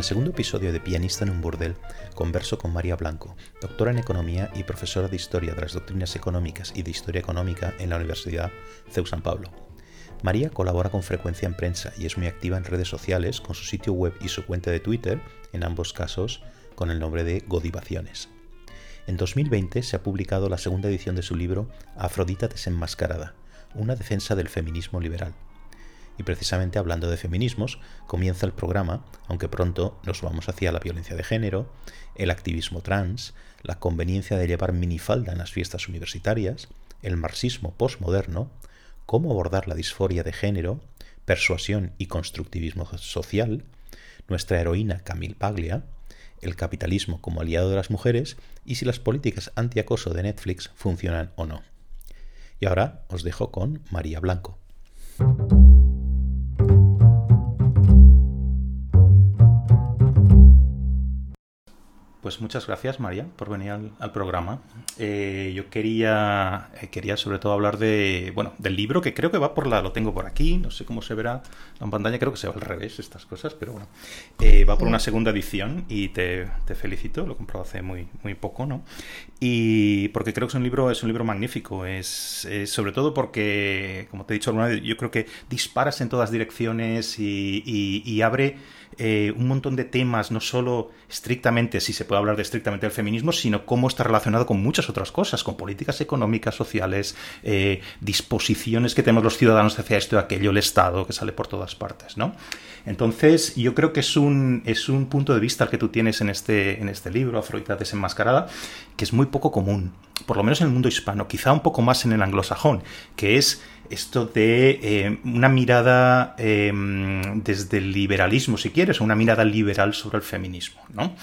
El segundo episodio de Pianista en un burdel, converso con María Blanco, doctora en Economía y profesora de Historia de las Doctrinas Económicas y de Historia Económica en la Universidad CEU San Pablo. María colabora con frecuencia en prensa y es muy activa en redes sociales con su sitio web y su cuenta de Twitter, en ambos casos con el nombre de Godivaciones. En 2020 se ha publicado la segunda edición de su libro Afrodita desenmascarada, una defensa del feminismo liberal y precisamente hablando de feminismos, comienza el programa, aunque pronto nos vamos hacia la violencia de género, el activismo trans, la conveniencia de llevar minifalda en las fiestas universitarias, el marxismo postmoderno, cómo abordar la disforia de género, persuasión y constructivismo social, nuestra heroína Camille Paglia, el capitalismo como aliado de las mujeres y si las políticas antiacoso de Netflix funcionan o no. Y ahora os dejo con María Blanco. Pues muchas gracias, María, por venir al, programa. Eh, yo quería, eh, quería sobre todo hablar de, bueno, del libro, que creo que va por la, lo tengo por aquí, no sé cómo se verá en pantalla, creo que se va al revés estas cosas, pero bueno, eh, va por una segunda edición y te, felicito, lo he comprado hace muy, muy poco, ¿no? Y porque creo que es un libro, es un libro magnífico, es, sobre todo porque, como te he dicho alguna vez, yo creo que disparas en todas direcciones y abre eh, un montón de temas, no solo estrictamente, si se puede hablar de estrictamente del feminismo, sino cómo está relacionado con muchas otras cosas, con políticas económicas, sociales, eh, disposiciones que tenemos los ciudadanos hacia esto y aquello, el Estado, que sale por todas partes, ¿no? Entonces, yo creo que es un, es un punto de vista el que tú tienes en este, en este libro, Afrodita desenmascarada, que es muy poco común, por lo menos en el mundo hispano, quizá un poco más en el anglosajón, que es esto de eh, una mirada em, desde el liberalismo, si quieres, o una mirada liberal sobre el feminismo, ¿no?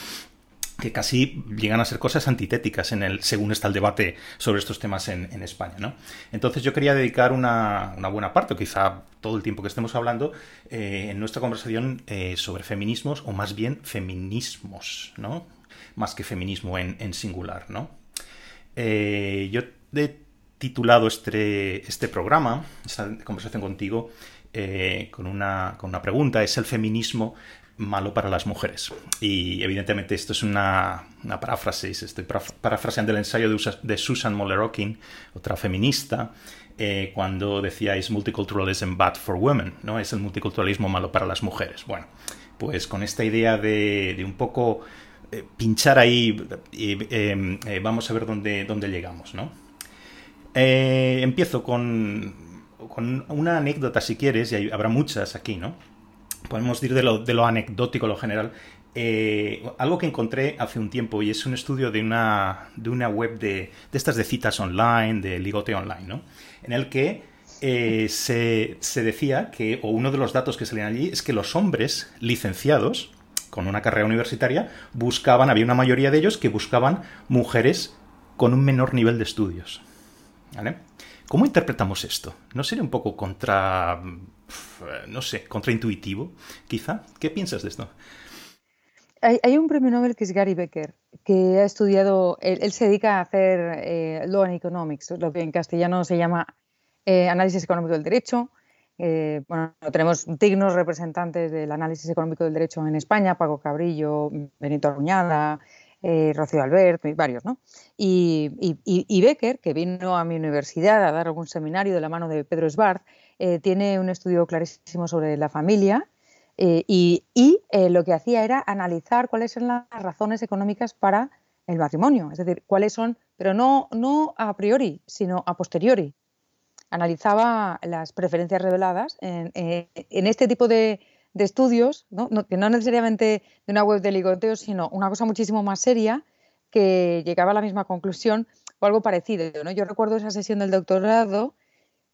que casi llegan a ser cosas antitéticas en el, según está el debate sobre estos temas en, España. ¿no? Entonces yo quería dedicar una, buena parte, o quizá todo el tiempo que estemos hablando, eh, en nuestra conversación eh, sobre feminismos, o más bien feminismos, ¿no? más que feminismo en, singular. ¿no? yo de titulado este, este programa, esta conversación contigo, eh, con, una, con una pregunta, ¿es el feminismo malo para las mujeres? Y evidentemente esto es una, una paráfrasis, estoy parafraseando el ensayo de, Susan Moller-Okin, otra feminista, eh, cuando decía es multiculturalism bad for women, ¿no? Es el multiculturalismo malo para las mujeres. Bueno, pues con esta idea de, de un poco eh, pinchar ahí, vamos a ver dónde, dónde llegamos, ¿no? Eh, empiezo con, una anécdota, si quieres, y habrá muchas aquí, ¿no? Podemos decir de lo, de lo anecdótico, lo general. Eh, algo que encontré hace un tiempo y es un estudio de una, de web de, de estas de citas online, de ligote online, ¿no? En el que eh, se, se, decía que, o uno de los datos que salían allí, es que los hombres licenciados con una carrera universitaria buscaban, había una mayoría de ellos que buscaban mujeres con un menor nivel de estudios. ¿Cómo interpretamos esto? ¿No sería un poco contra, no sé, contraintuitivo, quizá? ¿Qué piensas de esto? Hay, un premio Nobel que es Gary Becker, que ha estudiado, él, se dedica a hacer eh, Law and Economics, lo que en castellano se llama eh, Análisis Económico del Derecho. Eh, bueno, tenemos dignos representantes del análisis económico del derecho en España, Paco Cabrillo, Benito Aruñada, eh, Rocío Albert, varios, ¿no? Y, Becker, que vino a mi universidad a dar algún seminario de la mano de Pedro Esbarz, eh, tiene un estudio clarísimo sobre la familia eh, y, lo que hacía era analizar cuáles son las razones económicas para el matrimonio, es decir, cuáles son, pero no a priori, sino a posteriori. Analizaba las preferencias reveladas en este tipo de, de estudios, ¿no? que no necesariamente de una web de ligoteo, sino una cosa muchísimo más seria que llegaba a la misma conclusión o algo parecido. Yo recuerdo esa sesión del doctorado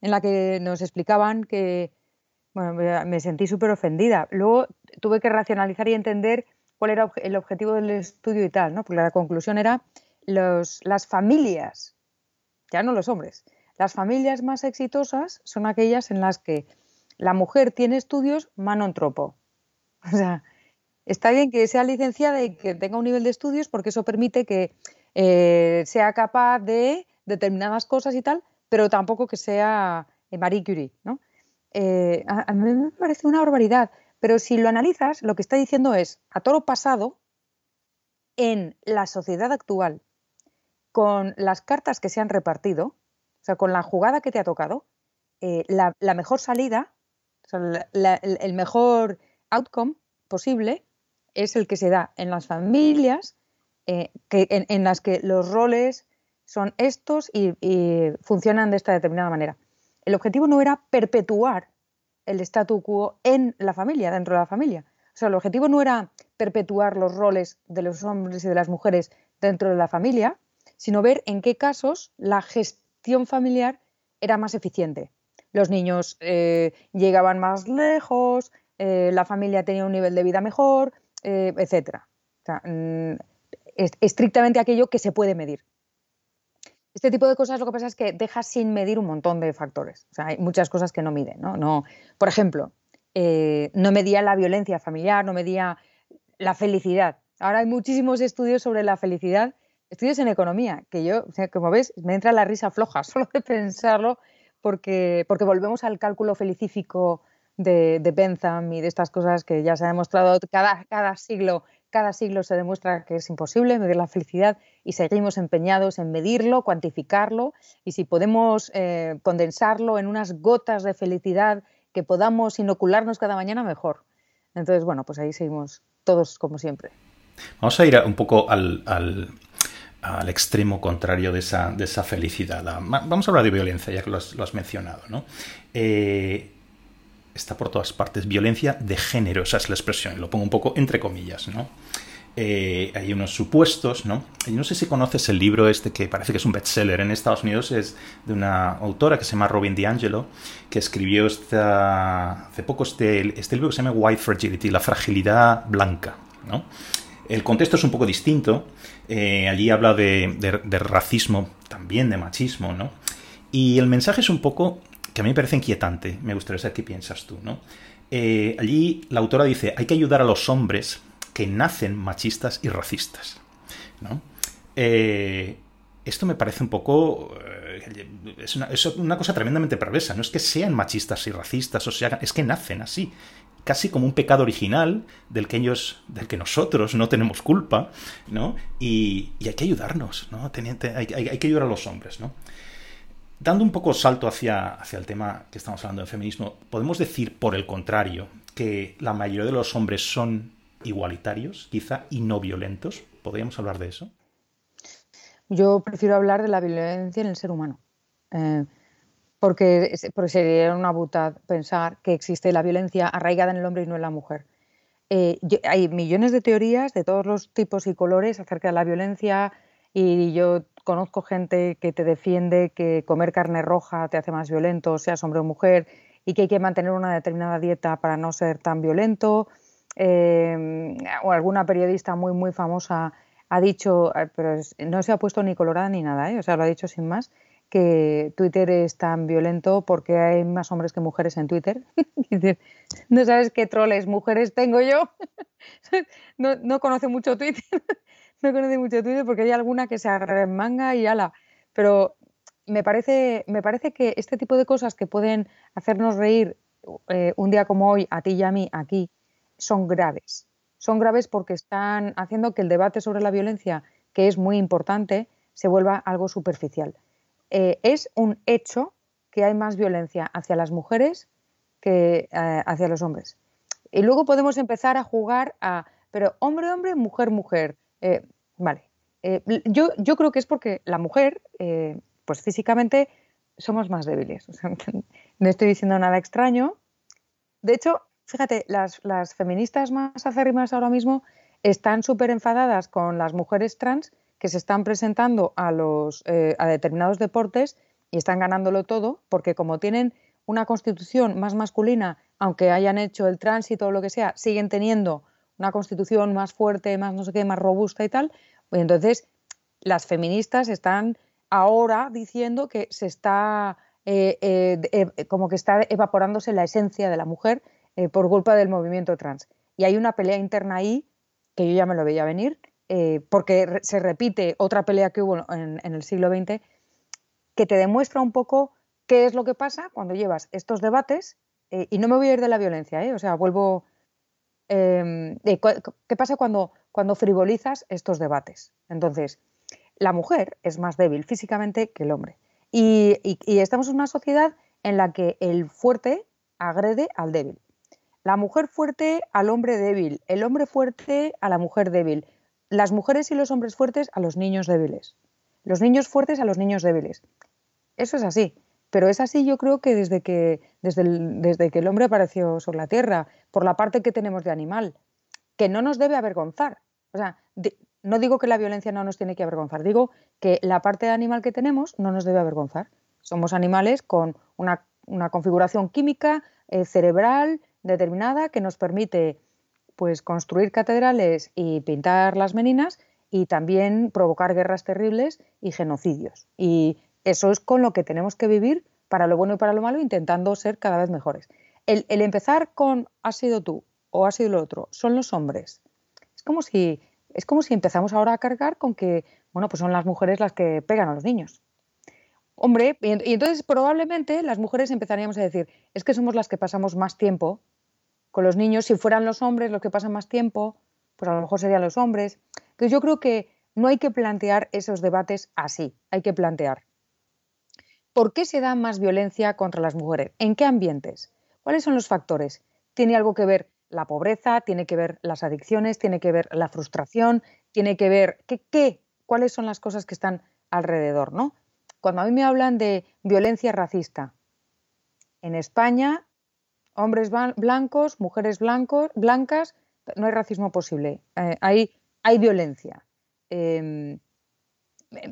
en la que nos explicaban que, bueno, me sentí súper ofendida. Luego tuve que racionalizar y entender cuál era el objetivo del estudio y tal, ¿no? porque la conclusión era las familias, ya no los hombres, las familias más exitosas son aquellas en las que la mujer tiene estudios mano tropo. O sea, está bien que sea licenciada y que tenga un nivel de estudios porque eso permite que eh, sea capaz de determinadas cosas y tal, pero tampoco que sea Marie Curie, ¿no? Eh, a, mí me parece una barbaridad. Pero si lo analizas, lo que está diciendo es, a toro pasado, en la sociedad actual, con las cartas que se han repartido, o sea, con la jugada que te ha tocado, eh, la, mejor salida, el mejor outcome posible es el que se da en las familias eh, que, en, las que los roles son estos y, funcionan de esta determinada manera. El objetivo no era perpetuar el statu quo en la familia, dentro de la familia. O sea, el objetivo no era perpetuar los roles de los hombres y de las mujeres dentro de la familia, sino ver en qué casos la gestión familiar era más eficiente. Los niños eh, llegaban más lejos, eh, la familia tenía un nivel de vida mejor, eh, etc. O sea, mm, estrictamente aquello que se puede medir. Este tipo de cosas lo que pasa es que deja sin medir un montón de factores. O sea, hay muchas cosas que no miden. ¿no? no por ejemplo, eh, no medía la violencia familiar, no medía la felicidad. Ahora hay muchísimos estudios sobre la felicidad, estudios en economía, que yo, como ves, me entra la risa floja solo de pensarlo, porque, porque volvemos al cálculo felicífico de, de Bentham y de estas cosas que ya se ha demostrado cada, cada siglo cada siglo se demuestra que es imposible medir la felicidad y seguimos empeñados en medirlo, cuantificarlo y si podemos eh, condensarlo en unas gotas de felicidad que podamos inocularnos cada mañana, mejor. Entonces, bueno, pues ahí seguimos todos como siempre. Vamos a ir un poco al, extremo contrario de esa, de esa, felicidad. Vamos a hablar de violencia, ya que lo has, mencionado. ¿no? Eh, está por todas partes. Violencia de género, esa es la expresión, lo pongo un poco entre comillas, ¿no? Eh, hay unos supuestos, ¿no? No sé si conoces el libro este que parece que es un bestseller en Estados Unidos, es de una autora que se llama Robin DiAngelo, que escribió esta, hace poco este, este libro que se llama White Fragility, la fragilidad blanca, ¿no? El contexto es un poco distinto, eh, allí habla de, racismo, también de machismo, ¿no? Y el mensaje es un poco que a mí me parece inquietante. Me gustaría saber qué piensas tú, ¿no? Eh, allí la autora dice, hay que ayudar a los hombres que nacen machistas y racistas. Eh, esto me parece un poco... Es, una, cosa tremendamente perversa. No es que sean machistas y racistas, o sea, es que nacen así. Casi como un pecado original del que ellos, del que nosotros no tenemos culpa, ¿no? Y, hay que ayudarnos, ¿no? hay, hay, que ayudar a los hombres, ¿no? Dando un poco salto hacia, hacia el tema que estamos hablando del feminismo, ¿podemos decir, por el contrario, que la mayoría de los hombres son igualitarios, quizá, y no violentos? ¿Podríamos hablar de eso? Yo prefiero hablar de la violencia en el ser humano. Eh, porque, sería una butad pensar que existe la violencia arraigada en el hombre y no en la mujer. Eh, hay millones de teorías de todos los tipos y colores acerca de la violencia y yo conozco gente que te defiende que comer carne roja te hace más violento, seas hombre o mujer, y que hay que mantener una determinada dieta para no ser tan violento. Eh, o alguna periodista muy, muy famosa ha dicho, eh, pero no se ha puesto ni colorada ni nada, ¿eh? o sea, lo ha dicho sin más, que Twitter es tan violento porque hay más hombres que mujeres en Twitter. no sabes qué troles mujeres tengo yo. no, no conoce mucho Twitter no conoce mucho Twitter porque hay alguna que se arremanga y ala. Pero me parece, me parece que este tipo de cosas que pueden hacernos reír eh, un día como hoy, a ti y a mí, aquí, son graves. Son graves porque están haciendo que el debate sobre la violencia, que es muy importante, se vuelva algo superficial. Eh, es un hecho que hay más violencia hacia las mujeres que eh, hacia los hombres. Y luego podemos empezar a jugar a, pero hombre, hombre, mujer, mujer. Vale. Eh, yo, yo creo que es porque la mujer, pues físicamente somos más débiles. no estoy diciendo nada extraño. De hecho, fíjate, las, feministas más acérrimas ahora mismo están súper enfadadas con las mujeres trans que se están presentando a, los, eh, a determinados deportes y están ganándolo todo, porque como tienen una constitución más masculina, aunque hayan hecho el tránsito o lo que sea, siguen teniendo una constitución más fuerte, más no sé qué, más robusta y tal, pues entonces las feministas están ahora diciendo que se está eh, eh, como que está evaporándose la esencia de la mujer por culpa del movimiento trans. Y hay una pelea interna ahí que yo ya me lo veía venir, porque se repite otra pelea que hubo en, el siglo XX, que te demuestra un poco qué es lo que pasa cuando llevas estos debates, y no me voy a ir de la violencia, o sea, vuelvo em, qué pasa cuando, cuando frivolizas estos debates. Entonces, la mujer es más débil físicamente que el hombre. Y, estamos en una sociedad en la que el fuerte agrede al débil. La mujer fuerte al hombre débil, el hombre fuerte a la mujer débil, las mujeres y los hombres fuertes a los niños débiles, los niños fuertes a los niños débiles. Eso es así, pero es así yo creo que desde que, desde el, desde que el hombre apareció sobre la Tierra, por la parte que tenemos de animal, que no nos debe avergonzar. O sea, no digo que la violencia no nos tiene que avergonzar, digo que la parte de animal que tenemos no nos debe avergonzar. Somos animales con una, configuración química eh, cerebral determinada que nos permite pues, construir catedrales y pintar las meninas y también provocar guerras terribles y genocidios. Y eso es con lo que tenemos que vivir para lo bueno y para lo malo, intentando ser cada vez mejores. El, el empezar con has sido tú o has sido lo otro, son los hombres. Es como si es como si empezamos ahora a cargar con que, bueno, pues son las mujeres las que pegan a los niños. Hombre, y, entonces probablemente las mujeres empezaríamos a decir, es que somos las que pasamos más tiempo con los niños. Si fueran los hombres los que pasan más tiempo, pues a lo mejor serían los hombres. Entonces yo creo que no hay que plantear esos debates así, hay que plantear. ¿Por qué se da más violencia contra las mujeres? ¿En qué ambientes? ¿Cuáles son los factores? ¿Tiene algo que ver la pobreza, tiene que ver las adicciones, tiene que ver la frustración, tiene que ver qué, qué, cuáles son las cosas que están alrededor, ¿no? Cuando a mí me hablan de violencia racista, en España, hombres blancos, mujeres blancos, blancas, no hay racismo posible, eh, hay, hay, violencia. Em,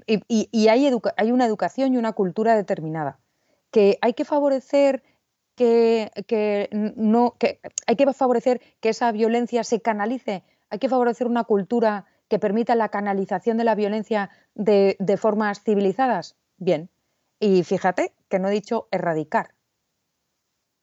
y, hay, hay una educación y una cultura determinada que hay que favorecer que, no, que hay que favorecer que esa violencia se canalice, hay que favorecer una cultura que permita la canalización de la violencia de, formas civilizadas. Bien, y fíjate que no he dicho erradicar,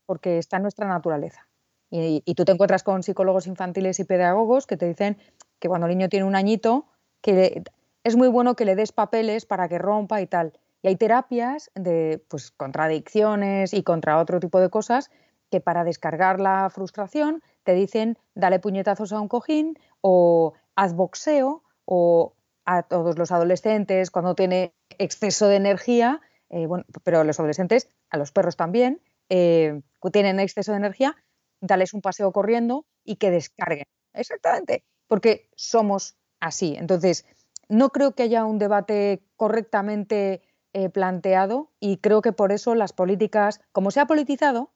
porque está en nuestra naturaleza. Y, tú te encuentras con psicólogos infantiles y pedagogos que te dicen que cuando el niño tiene un añito, que es muy bueno que le des papeles para que rompa y tal. Y hay terapias de pues, contradicciones y contra otro tipo de cosas que para descargar la frustración te dicen dale puñetazos a un cojín o haz boxeo o a todos los adolescentes cuando tiene exceso de energía, eh, bueno, pero los adolescentes, a los perros también, eh, tienen exceso de energía, dales un paseo corriendo y que descarguen. Exactamente, porque somos así. Entonces, no creo que haya un debate correctamente eh, planteado y creo que por eso las políticas, como se ha politizado,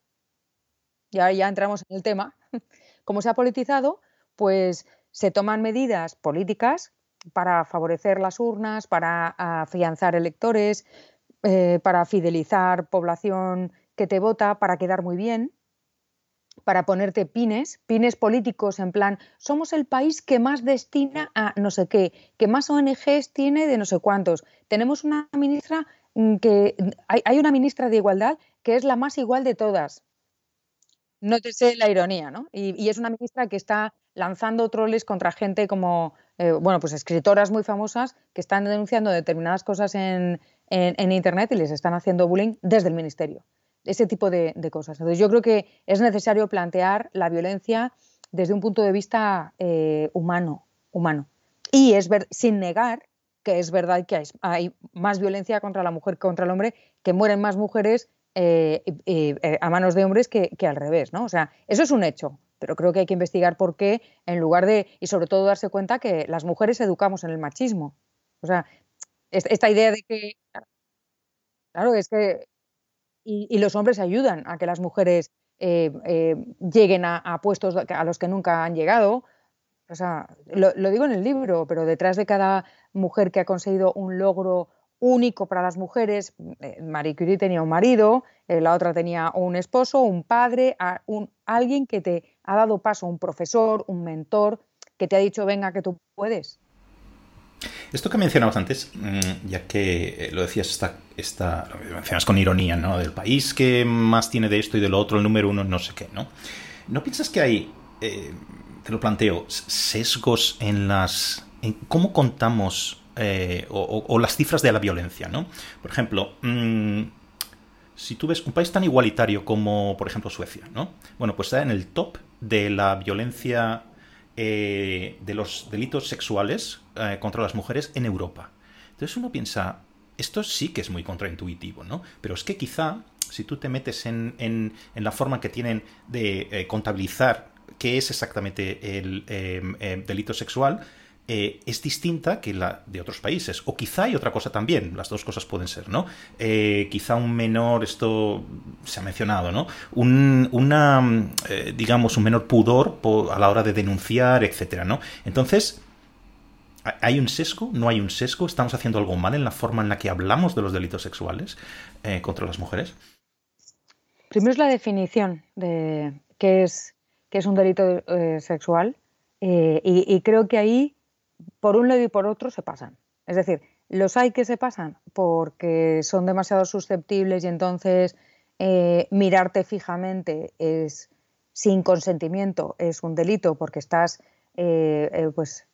y ya entramos en el tema, como se ha politizado, pues se toman medidas políticas para favorecer las urnas, para afianzar electores, eh, para fidelizar población que te vota, para quedar muy bien, para ponerte pines, pines políticos en plan, somos el país que más destina a no sé qué, que más ONGs tiene de no sé cuántos. Tenemos una ministra mm, que hay, una ministra de igualdad que es la más igual de todas. No te sé la ironía, ¿no? Y, es una ministra que está lanzando troles contra gente como, eh, bueno, pues escritoras muy famosas que están denunciando determinadas cosas en, en Internet y les están haciendo bullying desde el ministerio ese tipo de, cosas. Entonces, yo creo que es necesario plantear la violencia desde un punto de vista eh, humano, humano. Y es ver, sin negar que es verdad que hay, más violencia contra la mujer que contra el hombre, que mueren más mujeres eh, eh, a manos de hombres que, al revés, ¿no? O sea, eso es un hecho, pero creo que hay que investigar por qué, en lugar de, y sobre todo darse cuenta que las mujeres educamos en el machismo. O sea, esta idea de que, claro, es que y, los hombres ayudan a que las mujeres eh, eh, lleguen a, puestos a los que nunca han llegado. O sea, lo, digo en el libro, pero detrás de cada mujer que ha conseguido un logro único para las mujeres, eh, Marie Curie tenía un marido, la otra tenía un esposo, un padre, un, alguien que te ha dado paso, un profesor, un mentor, que te ha dicho, venga, que tú puedes. Esto que mencionabas antes, mm, ya que eh, lo decías, esta, esta, lo mencionas con ironía, ¿no? Del país que más tiene de esto y de lo otro, el número uno, no sé qué, ¿no? ¿No piensas que hay, eh, te lo planteo, sesgos en las... en cómo contamos eh, o, las cifras de la violencia, ¿no? Por ejemplo, mm, si tú ves un país tan igualitario como, por ejemplo, Suecia, ¿no? Bueno, pues está en el top de la violencia, eh, de los delitos sexuales eh, contra las mujeres en Europa. Entonces uno piensa, esto sí que es muy contraintuitivo, ¿no? Pero es que quizá, si tú te metes en, en, la forma que tienen de eh, contabilizar qué es exactamente el delito sexual, eh, es distinta que la de otros países. O quizá hay otra cosa también, las dos cosas pueden ser, ¿no? Eh, quizá un menor, esto se ha mencionado, ¿no? Un, una, eh, digamos, un menor pudor a la hora de denunciar, etcétera, ¿no? Entonces, ¿hay un sesgo? ¿No hay un sesgo? ¿Estamos haciendo algo mal en la forma en la que hablamos de los delitos sexuales contra las mujeres? Primero es la definición de qué es, qué es un delito sexual. y creo que ahí por un lado y por otro se pasan. Es decir, los hay que se pasan porque son demasiado susceptibles y entonces eh, mirarte fijamente es sin consentimiento es un delito porque estás, eh, eh, pues,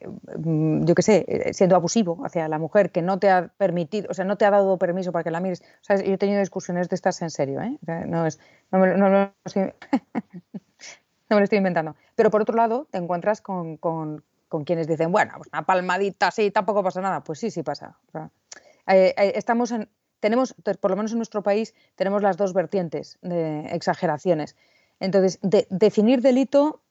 yo qué sé, siendo abusivo hacia la mujer que no te ha permitido, o sea, no te ha dado permiso para que la mires. Yo he tenido discusiones de estas en serio, ¿eh? no, es, no, me, lo estoy, inventando. Pero por otro lado, te encuentras con quienes dicen, bueno, pues una palmadita así tampoco pasa nada. Pues sí, sí pasa. Eh, eh, estamos en, tenemos, por lo menos en nuestro país, tenemos las dos vertientes de exageraciones. Entonces, definir delito,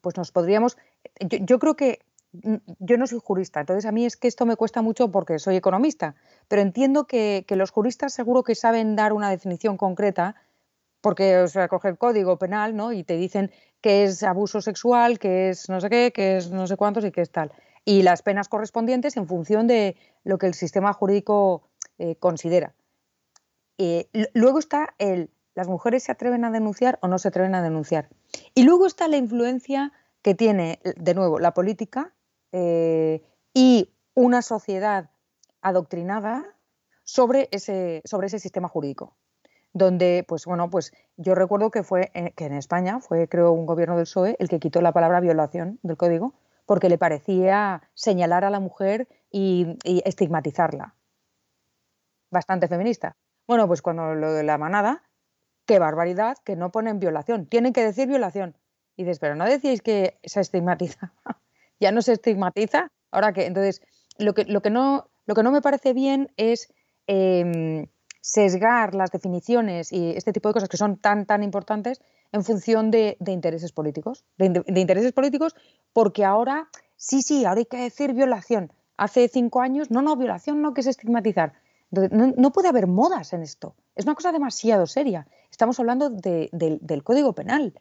pues nos podríamos. Yo, creo que yo no soy jurista, entonces a mí es que esto me cuesta mucho porque soy economista, pero entiendo que, que los juristas seguro que saben dar una definición concreta porque o sea, coge el código penal ¿no? y te dicen que es abuso sexual, que es no sé qué, que es no sé cuántos y que es tal. Y las penas correspondientes en función de lo que el sistema jurídico eh, considera. luego está el, las mujeres se atreven a denunciar o no se atreven a denunciar. Y luego está la influencia que tiene, de nuevo, la política eh, y una sociedad adoctrinada sobre ese, sobre ese sistema jurídico donde, pues bueno, pues yo recuerdo que fue que en España fue, creo, un gobierno del PSOE el que quitó la palabra violación del código porque le parecía señalar a la mujer y, estigmatizarla. Bastante feminista. Bueno, pues cuando lo de la manada, qué barbaridad, que no ponen violación. Tienen que decir violación. Y dices, pero no decíais que se estigmatiza. ya no se estigmatiza. Ahora que, entonces, lo que, lo que, no, lo que no me parece bien es em, sesgar las definiciones y este tipo de cosas que son tan, tan importantes en función de, intereses políticos. De, intereses políticos porque ahora, sí, sí, ahora hay que decir violación. Hace cinco años, no, no, violación no, que es estigmatizar. no, puede haber modas en esto. Es una cosa demasiado seria. Estamos hablando del Código Penal,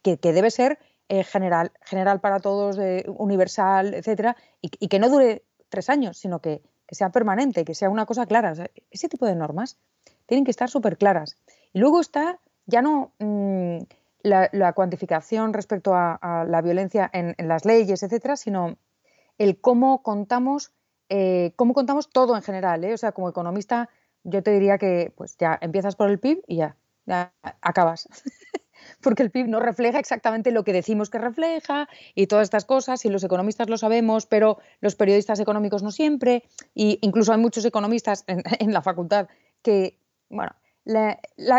que, debe ser eh, general, general para todos, universal, etcétera, y que no dure tres años, sino que que sea permanente, que sea una cosa clara. ese tipo de normas tienen que estar súper claras. Y luego está ya no mm, la, cuantificación respecto a, la violencia en, las leyes, etcétera, sino el cómo contamos, eh, cómo contamos todo en general. ¿eh? O sea, como economista, yo te diría que pues ya empiezas por el PIB y ya, ya acabas. porque el PIB no refleja exactamente lo que decimos que refleja y todas estas cosas, y los economistas lo sabemos, pero los periodistas económicos no siempre, y incluso hay muchos economistas en, la facultad que, bueno, la,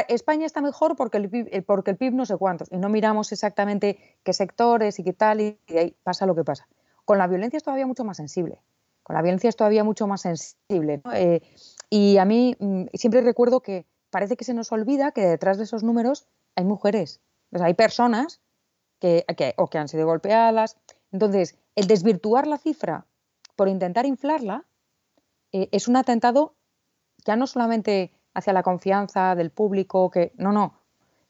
España está mejor porque el, PIB, porque el PIB no sé cuántos, y no miramos exactamente qué sectores y qué tal, y, ahí pasa lo que pasa. Con la violencia es todavía mucho más sensible. Con la violencia es todavía mucho más sensible. Eh, y a mí mm, siempre recuerdo que parece que se nos olvida que detrás de esos números hay mujeres, hay personas que, o que han sido golpeadas. Entonces, el desvirtuar la cifra por intentar inflarla eh, es un atentado ya no solamente hacia la confianza del público, que no, no,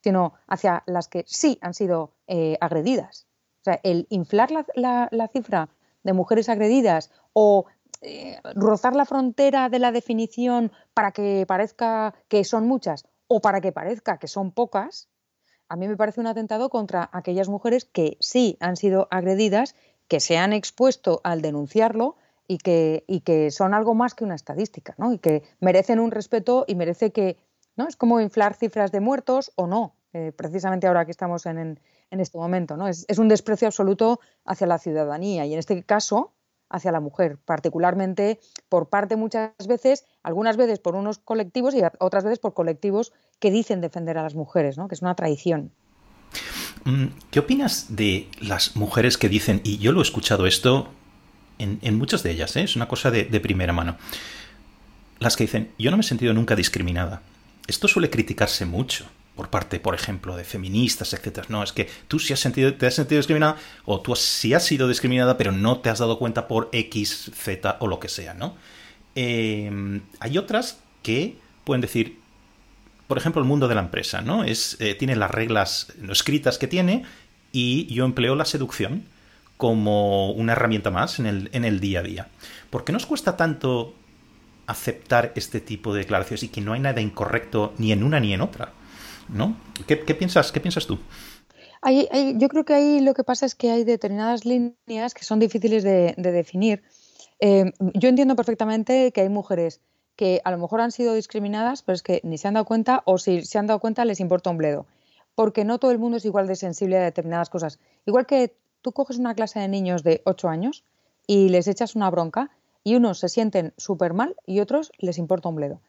sino hacia las que sí han sido eh, agredidas. O sea, el inflar la, cifra de mujeres agredidas o eh, rozar la frontera de la definición para que parezca que son muchas o para que parezca que son pocas, a mí me parece un atentado contra aquellas mujeres que sí han sido agredidas, que se han expuesto al denunciarlo y que, son algo más que una estadística, ¿no? Y que merecen un respeto y merece que, ¿no? Es como inflar cifras de muertos o no, eh, precisamente ahora que estamos en, en, este momento, ¿no? Es, es, un desprecio absoluto hacia la ciudadanía y en este caso hacia la mujer, particularmente por parte muchas veces, algunas veces por unos colectivos y otras veces por colectivos que dicen defender a las mujeres, ¿no? que es una tradición. Mm, ¿Qué opinas de las mujeres que dicen, y yo lo he escuchado esto en, muchas de ellas, ¿eh? es una cosa de, primera mano, las que dicen, yo no me he sentido nunca discriminada. Esto suele criticarse mucho por parte, por ejemplo, de feministas, etcétera. No, es que tú sí has sentido, te has sentido discriminada o tú sí has sido discriminada, pero no te has dado cuenta por X, Z o lo que sea, ¿no? Em, hay otras que pueden decir, por ejemplo, el mundo de la empresa, ¿no? Es, eh, tiene las reglas escritas que tiene y yo empleo la seducción como una herramienta más en el, en el día a día. ¿Por qué nos cuesta tanto aceptar este tipo de declaraciones y que no hay nada incorrecto ni en una ni en otra? ¿no? ¿Qué, piensas, qué piensas tú? yo creo que ahí lo que pasa es que hay determinadas líneas que son difíciles de, definir. Eh, yo entiendo perfectamente que hay mujeres que a lo mejor han sido discriminadas, pero es que ni se han dado cuenta o si se han dado cuenta les importa un bledo. Porque no todo el mundo es igual de sensible a determinadas cosas. Igual que tú coges una clase de niños de 8 años y les echas una bronca y unos se sienten súper mal y otros les importa un bledo.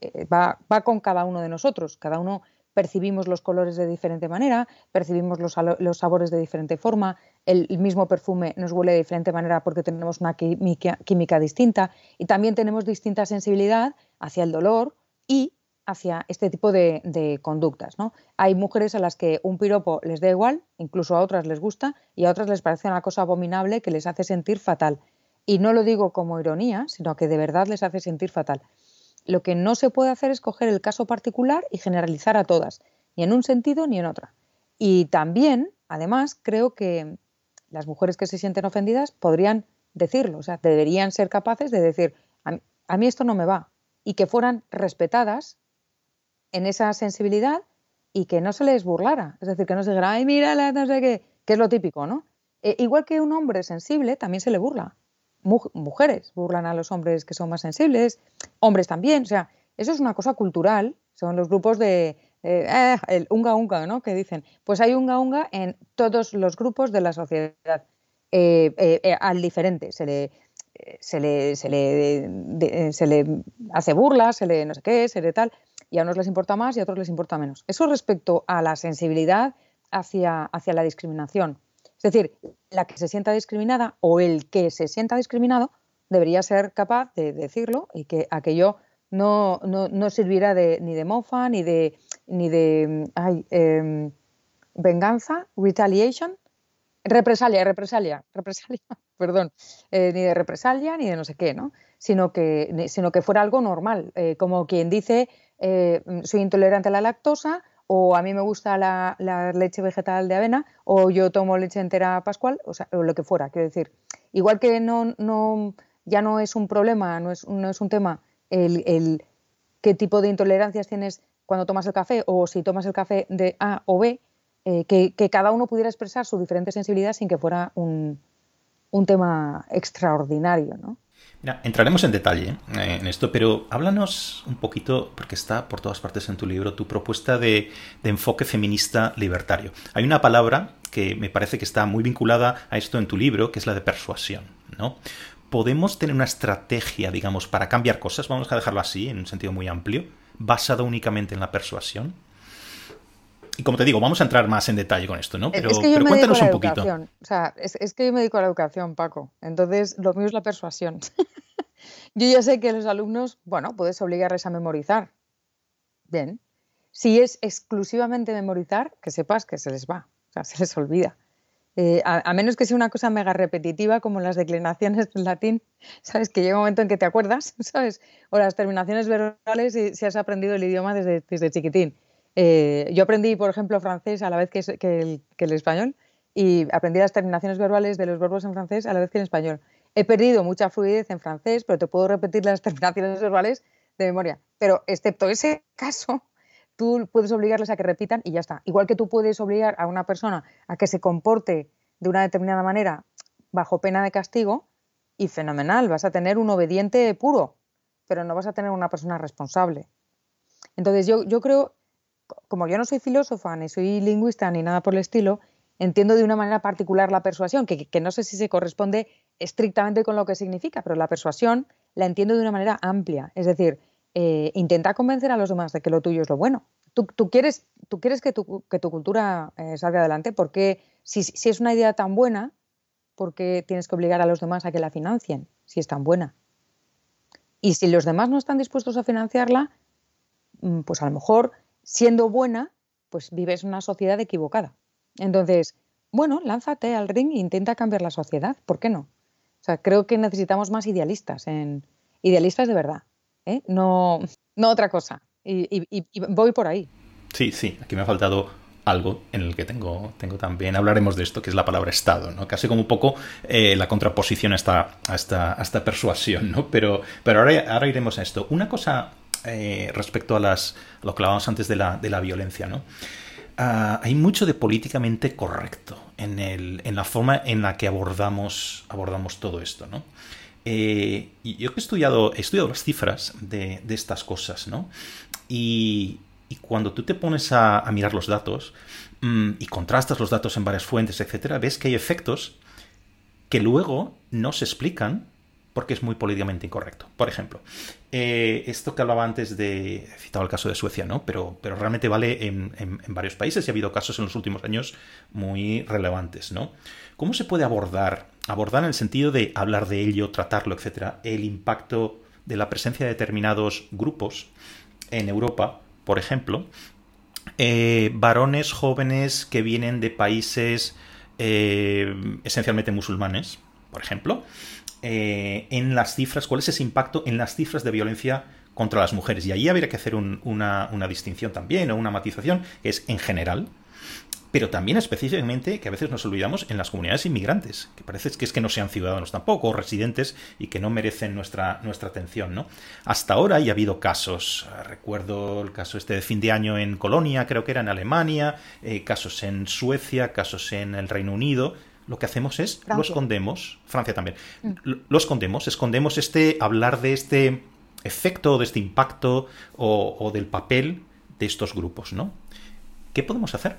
Eh, va, va, con cada uno de nosotros. Cada uno percibimos los colores de diferente manera, percibimos los, sabores de diferente forma, el, mismo perfume nos huele de diferente manera porque tenemos una química, distinta y también tenemos distinta sensibilidad hacia el dolor y hacia este tipo de, conductas. ¿no? Hay mujeres a las que un piropo les da igual, incluso a otras les gusta y a otras les parece una cosa abominable que les hace sentir fatal. Y no lo digo como ironía, sino que de verdad les hace sentir fatal. Lo que no se puede hacer es coger el caso particular y generalizar a todas, ni en un sentido ni en otra. Y también, además, creo que las mujeres que se sienten ofendidas podrían decirlo, o sea, deberían ser capaces de decir, a mí, esto no me va, y que fueran respetadas en esa sensibilidad y que no se les burlara, es decir, que no se dijera, ay, mira, no sé qué, que es lo típico, ¿no? E, igual que un hombre sensible también se le burla mujeres burlan a los hombres que son más sensibles, hombres también, o sea, eso es una cosa cultural, son los grupos de, eh, el unga unga, ¿no? Que dicen, pues hay unga unga en todos los grupos de la sociedad, eh, eh, al diferente, se le, se le, se le, se le hace burla, se le no sé qué, se le tal, y a unos les importa más y a otros les importa menos. Eso respecto a la sensibilidad hacia, hacia la discriminación. Es decir, la que se sienta discriminada o el que se sienta discriminado debería ser capaz de decirlo y que aquello no, no, sirviera de, ni de mofa, ni de, ni de em, venganza, retaliation, represalia, represalia, represalia, perdón, eh, ni de represalia ni de no sé qué, ¿no? Sino que, sino que fuera algo normal, eh, como quien dice, eh, soy intolerante a la lactosa, o a mí me gusta la, leche vegetal de avena, o yo tomo leche entera pascual, o, sea, o lo que fuera, quiero decir. Igual que no, no, ya no es un problema, no es, no es un tema el, qué tipo de intolerancias tienes cuando tomas el café, o si tomas el café de A o B, eh, que, cada uno pudiera expresar su diferente sensibilidad sin que fuera un, tema extraordinario, ¿no? Mira, entraremos en detalle eh, en esto, pero háblanos un poquito, porque está por todas partes en tu libro, tu propuesta de, enfoque feminista libertario. Hay una palabra que me parece que está muy vinculada a esto en tu libro, que es la de persuasión, ¿no? ¿Podemos tener una estrategia, digamos, para cambiar cosas, vamos a dejarlo así, en un sentido muy amplio, basada únicamente en la persuasión? Y como te digo, vamos a entrar más en detalle con esto, ¿no? Pero, cuéntanos un poquito. O sea, es, que yo me dedico a la educación, Paco. Entonces, lo mío es la persuasión. yo ya sé que los alumnos, bueno, puedes obligarles a memorizar. Bien. Si es exclusivamente memorizar, que sepas que se les va, o sea, se les olvida. Eh, a, menos que sea una cosa mega repetitiva como las declinaciones en latín, ¿sabes? Que llega un momento en que te acuerdas, ¿sabes? O las terminaciones verbales si has aprendido el idioma desde, chiquitín. Eh, yo aprendí, por ejemplo, francés a la vez que, el, español y aprendí las terminaciones verbales de los verbos en francés a la vez que en español. He perdido mucha fluidez en francés, pero te puedo repetir las terminaciones verbales de memoria. Pero excepto ese caso, tú puedes obligarles a que repitan y ya está. Igual que tú puedes obligar a una persona a que se comporte de una determinada manera bajo pena de castigo y fenomenal, vas a tener un obediente puro, pero no vas a tener una persona responsable. Entonces yo, yo creo como yo no soy filósofa, ni soy lingüista, ni nada por el estilo, entiendo de una manera particular la persuasión, que, no sé si se corresponde estrictamente con lo que significa, pero la persuasión la entiendo de una manera amplia. Es decir, eh, intenta convencer a los demás de que lo tuyo es lo bueno. Tú, quieres, tú quieres que tu, que tu cultura eh, salga adelante porque si, si, es una idea tan buena, ¿por qué tienes que obligar a los demás a que la financien si es tan buena? Y si los demás no están dispuestos a financiarla, mm, pues a lo mejor siendo buena, pues vives una sociedad equivocada. Entonces, bueno, lánzate al ring e intenta cambiar la sociedad, ¿por qué no? O sea, creo que necesitamos más idealistas, en, idealistas de verdad, ¿eh? no, no otra cosa. Y, voy por ahí. Sí, sí, aquí me ha faltado algo en el que tengo, tengo también, hablaremos de esto, que es la palabra Estado, ¿no? Casi como un poco eh, la contraposición a esta, a esta, persuasión, ¿no? Pero, pero ahora, ahora iremos a esto. Una cosa eh, respecto a las, lo que hablábamos antes de la, de la violencia, ¿no? Ah, hay mucho de políticamente correcto en, el, en, la forma en la que abordamos, abordamos todo esto, ¿no? Eh, yo he estudiado, he estudiado las cifras de, de estas cosas, ¿no? Y, y, cuando tú te pones a, mirar los datos mm, y contrastas los datos en varias fuentes, etcétera, ves que hay efectos que luego no se explican porque es muy políticamente incorrecto. Por ejemplo, eh, esto que hablaba antes de, he citado el caso de Suecia, ¿no? Pero, pero realmente vale en, varios países y ha habido casos en los últimos años muy relevantes, ¿no? ¿Cómo se puede abordar, abordar en el sentido de hablar de ello, tratarlo, etcétera, el impacto de la presencia de determinados grupos en Europa, por ejemplo, eh, varones jóvenes que vienen de países eh, esencialmente musulmanes, por ejemplo, eh, en las cifras, cuál es ese impacto en las cifras de violencia contra las mujeres. Y ahí habría que hacer una, distinción también o una matización, que es en general, pero también específicamente, que a veces nos olvidamos, en las comunidades inmigrantes, que parece que es que no sean ciudadanos tampoco, o residentes, y que no merecen nuestra, nuestra atención, ¿no? Hasta ahora ya ha habido casos, recuerdo el caso este de fin de año en Colonia, creo que era en Alemania, eh, casos en Suecia, casos en el Reino Unido, lo que hacemos es lo escondemos, Francia también, mm. lo, escondemos, escondemos este, hablar de este efecto, de este impacto o, del papel de estos grupos, ¿no? ¿Qué podemos hacer?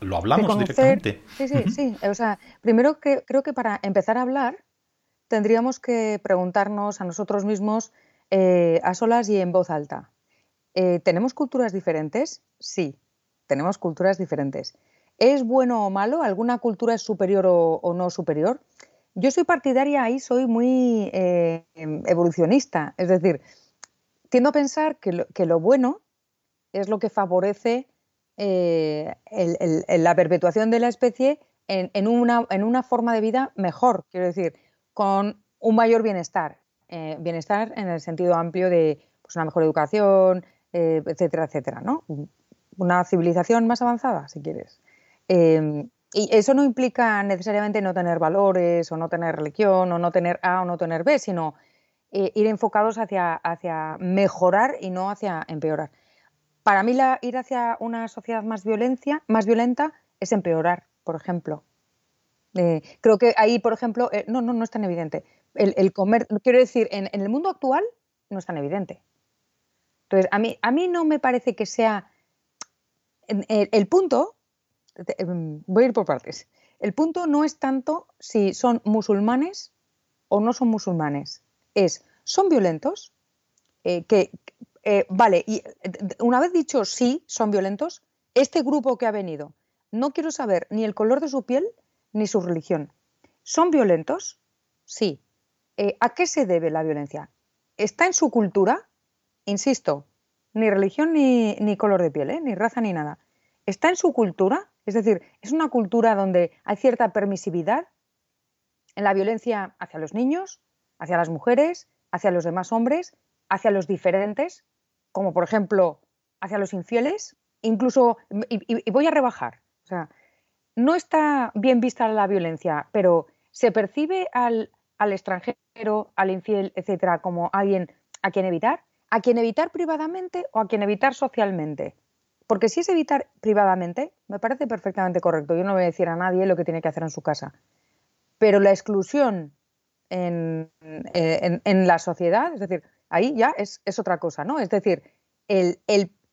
Lo hablamos directamente. Sí, sí, sí. O sea, primero que, creo que para empezar a hablar tendríamos que preguntarnos a nosotros mismos eh, a solas y en voz alta. Eh, ¿Tenemos culturas diferentes? Sí, tenemos culturas diferentes. ¿Es bueno o malo? ¿Alguna cultura es superior o, no superior? Yo soy partidaria ahí, soy muy eh, evolucionista. Es decir, tiendo a pensar que lo, bueno es lo que favorece eh, la perpetuación de la especie en, una, forma de vida mejor, quiero decir, con un mayor bienestar. Eh, bienestar en el sentido amplio de pues, una mejor educación, etcétera, etcétera, ¿no? Una civilización más avanzada, si quieres. Em, y eso no implica necesariamente no tener valores o no tener religión o no tener A o no tener B, sino eh, ir enfocados hacia, hacia mejorar y no hacia empeorar. Para mí la, ir hacia una sociedad más, violencia, más violenta es empeorar, por ejemplo. Eh, creo que ahí, por ejemplo, eh, no, no, no es tan evidente. El, comer, quiero decir, en, el mundo actual no es tan evidente. Entonces, a mí, a mí no me parece que sea... el punto voy a ir por partes. El punto no es tanto si son musulmanes o no son musulmanes. Es, ¿son violentos? Eh, que, eh, vale, y una vez dicho sí, son violentos, este grupo que ha venido, no quiero saber ni el color de su piel ni su religión. ¿Son violentos? Sí. Eh, ¿A qué se debe la violencia? ¿Está en su cultura? Insisto, ni religión ni, ni color de piel, ni raza ni nada. ¿Está en su cultura? Es decir, es una cultura donde hay cierta permisividad en la violencia hacia los niños, hacia las mujeres, hacia los demás hombres, hacia los diferentes, como por ejemplo hacia los infieles, incluso, y, voy a rebajar, o sea, no está bien vista la violencia, pero se percibe al, al extranjero, al infiel, etcétera, como alguien a quien evitar, a quien evitar privadamente o a quien evitar socialmente. Porque si es evitar privadamente, me parece perfectamente correcto. Yo no voy a decir a nadie lo que tiene que hacer en su casa. Pero la exclusión en, la sociedad, es decir, ahí ya es, otra cosa, ¿no? Es decir,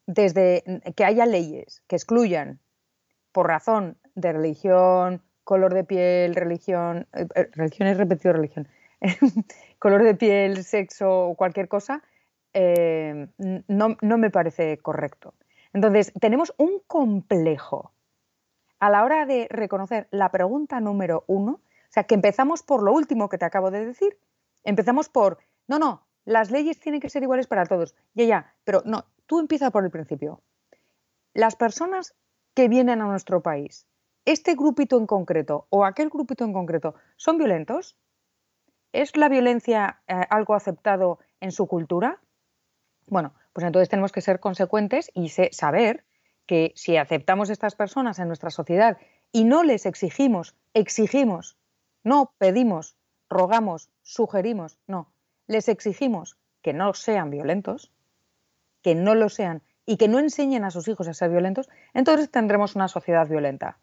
desde que haya leyes que excluyan por razón de religión, color de piel, religión, eh, eh, religión es repetido religión, color de piel, sexo o cualquier cosa, eh, no me parece correcto. Entonces, tenemos un complejo a la hora de reconocer la pregunta número uno, o sea, que empezamos por lo último que te acabo de decir, empezamos por, no, no, las leyes tienen que ser iguales para todos, ya, ya, pero no, tú empieza por el principio. Las personas que vienen a nuestro país, este grupito en concreto o aquel grupito en concreto, ¿son violentos? ¿Es la violencia eh, algo aceptado en su cultura? Bueno, pues entonces tenemos que ser consecuentes y saber que si aceptamos a estas personas en nuestra sociedad y no les exigimos, exigimos, no pedimos, rogamos, sugerimos, no, les exigimos que no sean violentos, que no lo sean y que no enseñen a sus hijos a ser violentos, entonces tendremos una sociedad violenta.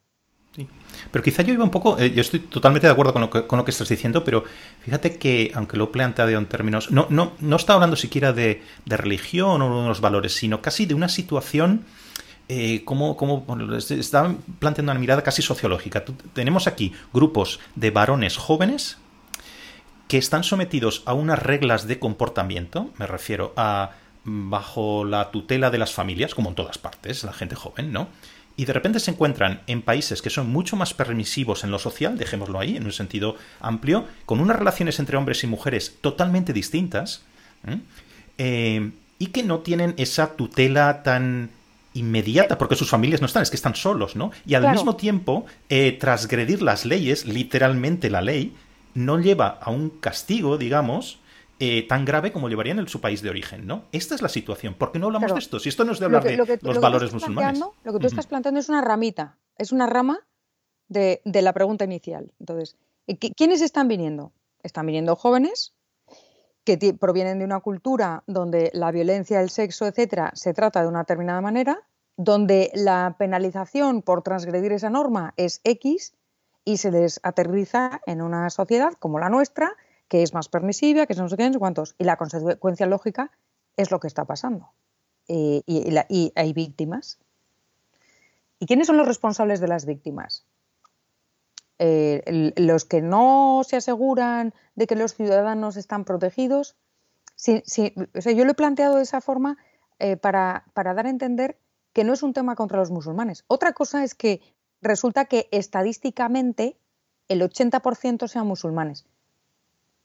Sí. Pero quizá yo iba un poco, eh, yo estoy totalmente de acuerdo con lo, que, con lo, que, estás diciendo, pero fíjate que, aunque lo planteado en términos, no, no, no está hablando siquiera de, de religión o de unos valores, sino casi de una situación eh, como, como está planteando una mirada casi sociológica. Tenemos aquí grupos de varones jóvenes que están sometidos a unas reglas de comportamiento, me refiero a bajo la tutela de las familias, como en todas partes, la gente joven, ¿no? Y de repente se encuentran en países que son mucho más permisivos en lo social, dejémoslo ahí, en un sentido amplio, con unas relaciones entre hombres y mujeres totalmente distintas, eh, y que no tienen esa tutela tan inmediata, porque sus familias no están, es que están solos, ¿no? Y al mismo tiempo, eh, transgredir las leyes, literalmente la ley, no lleva a un castigo, digamos, eh, tan grave como llevarían en su país de origen, ¿no? Esta es la situación. ¿Por qué no hablamos de esto? Si esto no es de hablar de los valores musulmanes. Lo que tú estás planteando es una ramita, es una rama de, de la pregunta inicial. Entonces, ¿quiénes están viniendo? Están viniendo jóvenes que provienen de una cultura donde la violencia, el sexo, etcétera, se trata de una determinada manera, donde la penalización por transgredir esa norma es X y se les aterriza en una sociedad como la nuestra, que es más permisiva, que no sé qué, no sé cuántos. Y la consecuencia lógica es lo que está pasando. y, hay víctimas. ¿Y quiénes son los responsables de las víctimas? Eh, los que no se aseguran de que los ciudadanos están protegidos. yo lo he planteado de esa forma eh, para, dar a entender que no es un tema contra los musulmanes. Otra cosa es que resulta que estadísticamente el 80% sean musulmanes.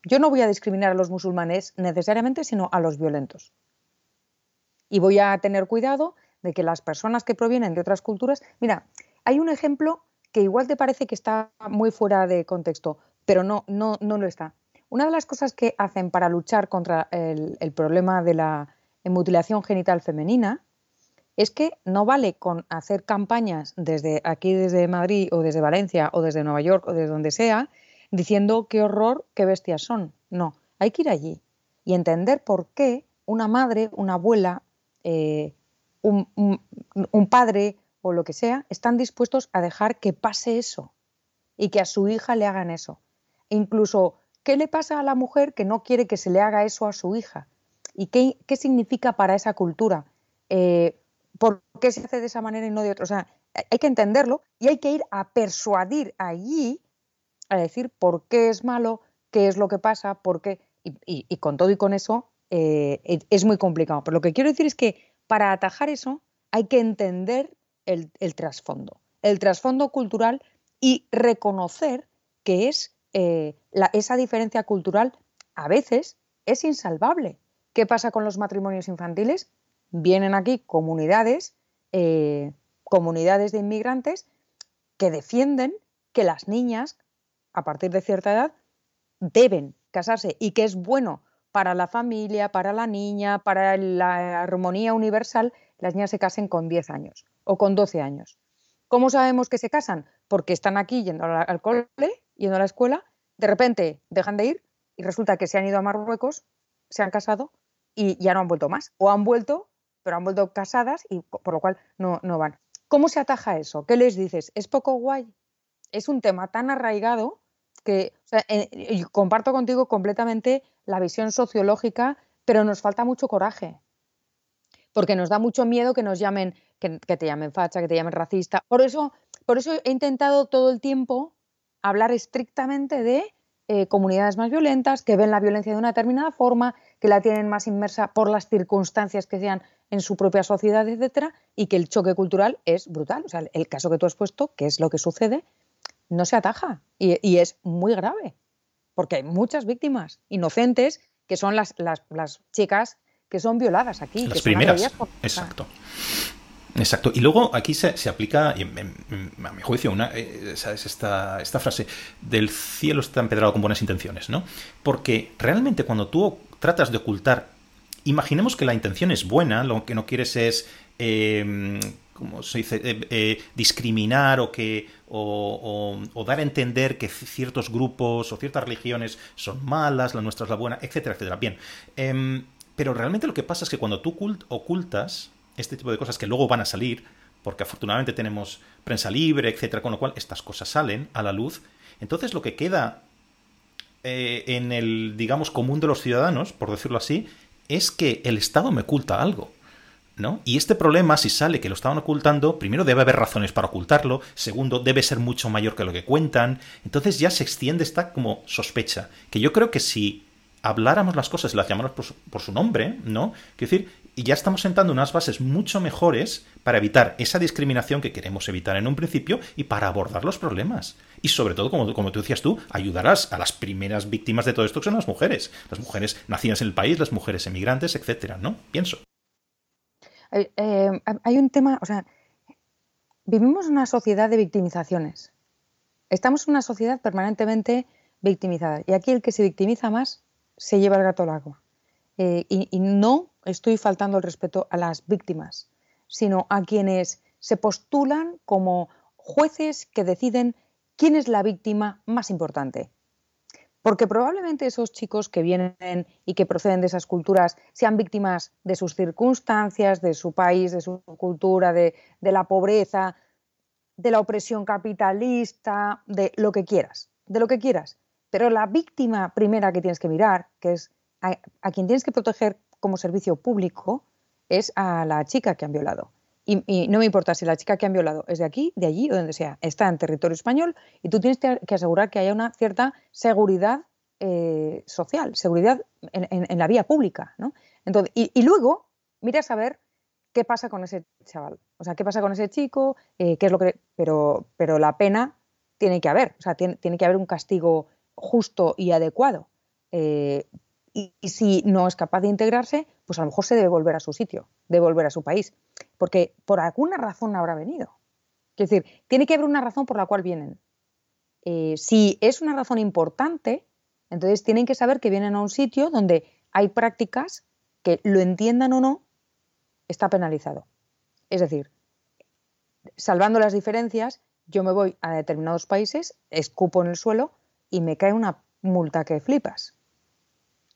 Yo no voy a discriminar a los musulmanes necesariamente, sino a los violentos. Y voy a tener cuidado de que las personas que provienen de otras culturas. Mira, hay un ejemplo que igual te parece que está muy fuera de contexto, pero no, no, no lo está. Una de las cosas que hacen para luchar contra el, problema de la mutilación genital femenina es que no vale con hacer campañas desde aquí, desde Madrid o desde Valencia o desde Nueva York o desde donde sea, diciendo qué horror, qué bestias son. No, hay que ir allí y entender por qué una madre, una abuela, eh, un, un, padre, o lo que sea, están dispuestos a dejar que pase eso y que a su hija le hagan eso. E incluso, ¿qué le pasa a la mujer que no quiere que se le haga eso a su hija? ¿Y qué, qué significa para esa cultura? Eh, ¿Por qué se hace de esa manera y no de otra? O sea, hay que entenderlo y hay que ir a persuadir allí a decir por qué es malo, qué es lo que pasa, por qué. Y, con todo y con eso eh, es muy complicado. Pero lo que quiero decir es que para atajar eso hay que entender el, trasfondo, el trasfondo cultural y reconocer que es eh, esa diferencia cultural a veces es insalvable. ¿Qué pasa con los matrimonios infantiles? Vienen aquí comunidades, eh, comunidades de inmigrantes que defienden que las niñas, a partir de cierta edad, deben casarse y que es bueno para la familia, para la niña, para la armonía universal, las niñas se casen con 10 años o con 12 años. ¿Cómo sabemos que se casan? Porque están aquí yendo al cole, yendo a la escuela, de repente dejan de ir y resulta que se han ido a Marruecos, se han casado y ya no han vuelto más. O han vuelto, pero han vuelto casadas y por lo cual no, no van. ¿Cómo se ataja eso? ¿Qué les dices? ¿Es poco guay? Es un tema tan arraigado que comparto contigo completamente la visión sociológica, pero nos falta mucho coraje porque nos da mucho miedo que nos llamen, que, te llamen facha, que te llamen racista. Por eso, por eso he intentado todo el tiempo hablar estrictamente de eh, comunidades más violentas, que ven la violencia de una determinada forma, que la tienen más inmersa por las circunstancias que sean en su propia sociedad, etcétera, y que el choque cultural es brutal. El caso que tú has puesto, que es lo que sucede, no se ataja y, es muy grave, porque hay muchas víctimas inocentes que son las, las, las chicas que son violadas aquí. Las primeras. Exacto. Exacto. Y luego aquí se, se aplica, a mi juicio, una, eh, esta, esta frase del cielo está empedrado con buenas intenciones, ¿no? Porque realmente cuando tú tratas de ocultar, imaginemos que la intención es buena, lo que no quieres es, eh, ¿cómo se dice?, eh, eh, discriminar o que o, dar a entender que ciertos grupos o ciertas religiones son malas, la nuestra es la buena, etcétera, etcétera. Bien. Em, pero realmente lo que pasa es que cuando tú ocultas este tipo de cosas que luego van a salir, porque afortunadamente tenemos prensa libre, etcétera, con lo cual estas cosas salen a la luz, entonces lo que queda eh, en el, digamos, común de los ciudadanos, por decirlo así, es que el Estado me oculta algo. ¿No? Y este problema, si sale que lo estaban ocultando, primero debe haber razones para ocultarlo, segundo, debe ser mucho mayor que lo que cuentan, entonces ya se extiende esta como sospecha, que yo creo que si habláramos las cosas y las llamáramos por su, nombre, ¿no? Quiero decir, ya estamos sentando unas bases mucho mejores para evitar esa discriminación que queremos evitar en un principio y para abordar los problemas. Y sobre todo, como, como tú decías tú, ayudarás a las primeras víctimas de todo esto que son las mujeres. Las mujeres nacidas en el país, las mujeres emigrantes, etcétera, ¿no? Pienso. Eh, hay un tema, o sea, vivimos una sociedad de victimizaciones. Estamos en una sociedad permanentemente victimizada. Y aquí el que se victimiza más se lleva el gato al agua. Eh, y, no estoy faltando el respeto a las víctimas, sino a quienes se postulan como jueces que deciden quién es la víctima más importante. Porque probablemente esos chicos que vienen y que proceden de esas culturas sean víctimas de sus circunstancias, de su país, de su cultura, de, la pobreza, de la opresión capitalista, de lo que quieras, de lo que quieras. Pero la víctima primera que tienes que mirar, que es a, quien tienes que proteger como servicio público, es a la chica que han violado. Y, no me importa si la chica que han violado es de aquí, de allí o donde sea, está en territorio español y tú tienes que asegurar que haya una cierta seguridad eh, social, seguridad en, la vía pública. ¿no? Entonces, y, luego miras a ver qué pasa con ese chaval. O sea, qué pasa con ese chico, eh, qué es lo que. Pero, pero la pena tiene que haber, o sea, tiene, tiene que haber un castigo justo y adecuado. Eh, y, si no es capaz de integrarse, pues a lo mejor se debe volver a su sitio, debe volver a su país, porque por alguna razón habrá venido. Es decir, tiene que haber una razón por la cual vienen. Eh, si es una razón importante, entonces tienen que saber que vienen a un sitio donde hay prácticas que lo entiendan o no, está penalizado. Es decir, salvando las diferencias, yo me voy a determinados países, escupo en el suelo y me cae una multa que flipas.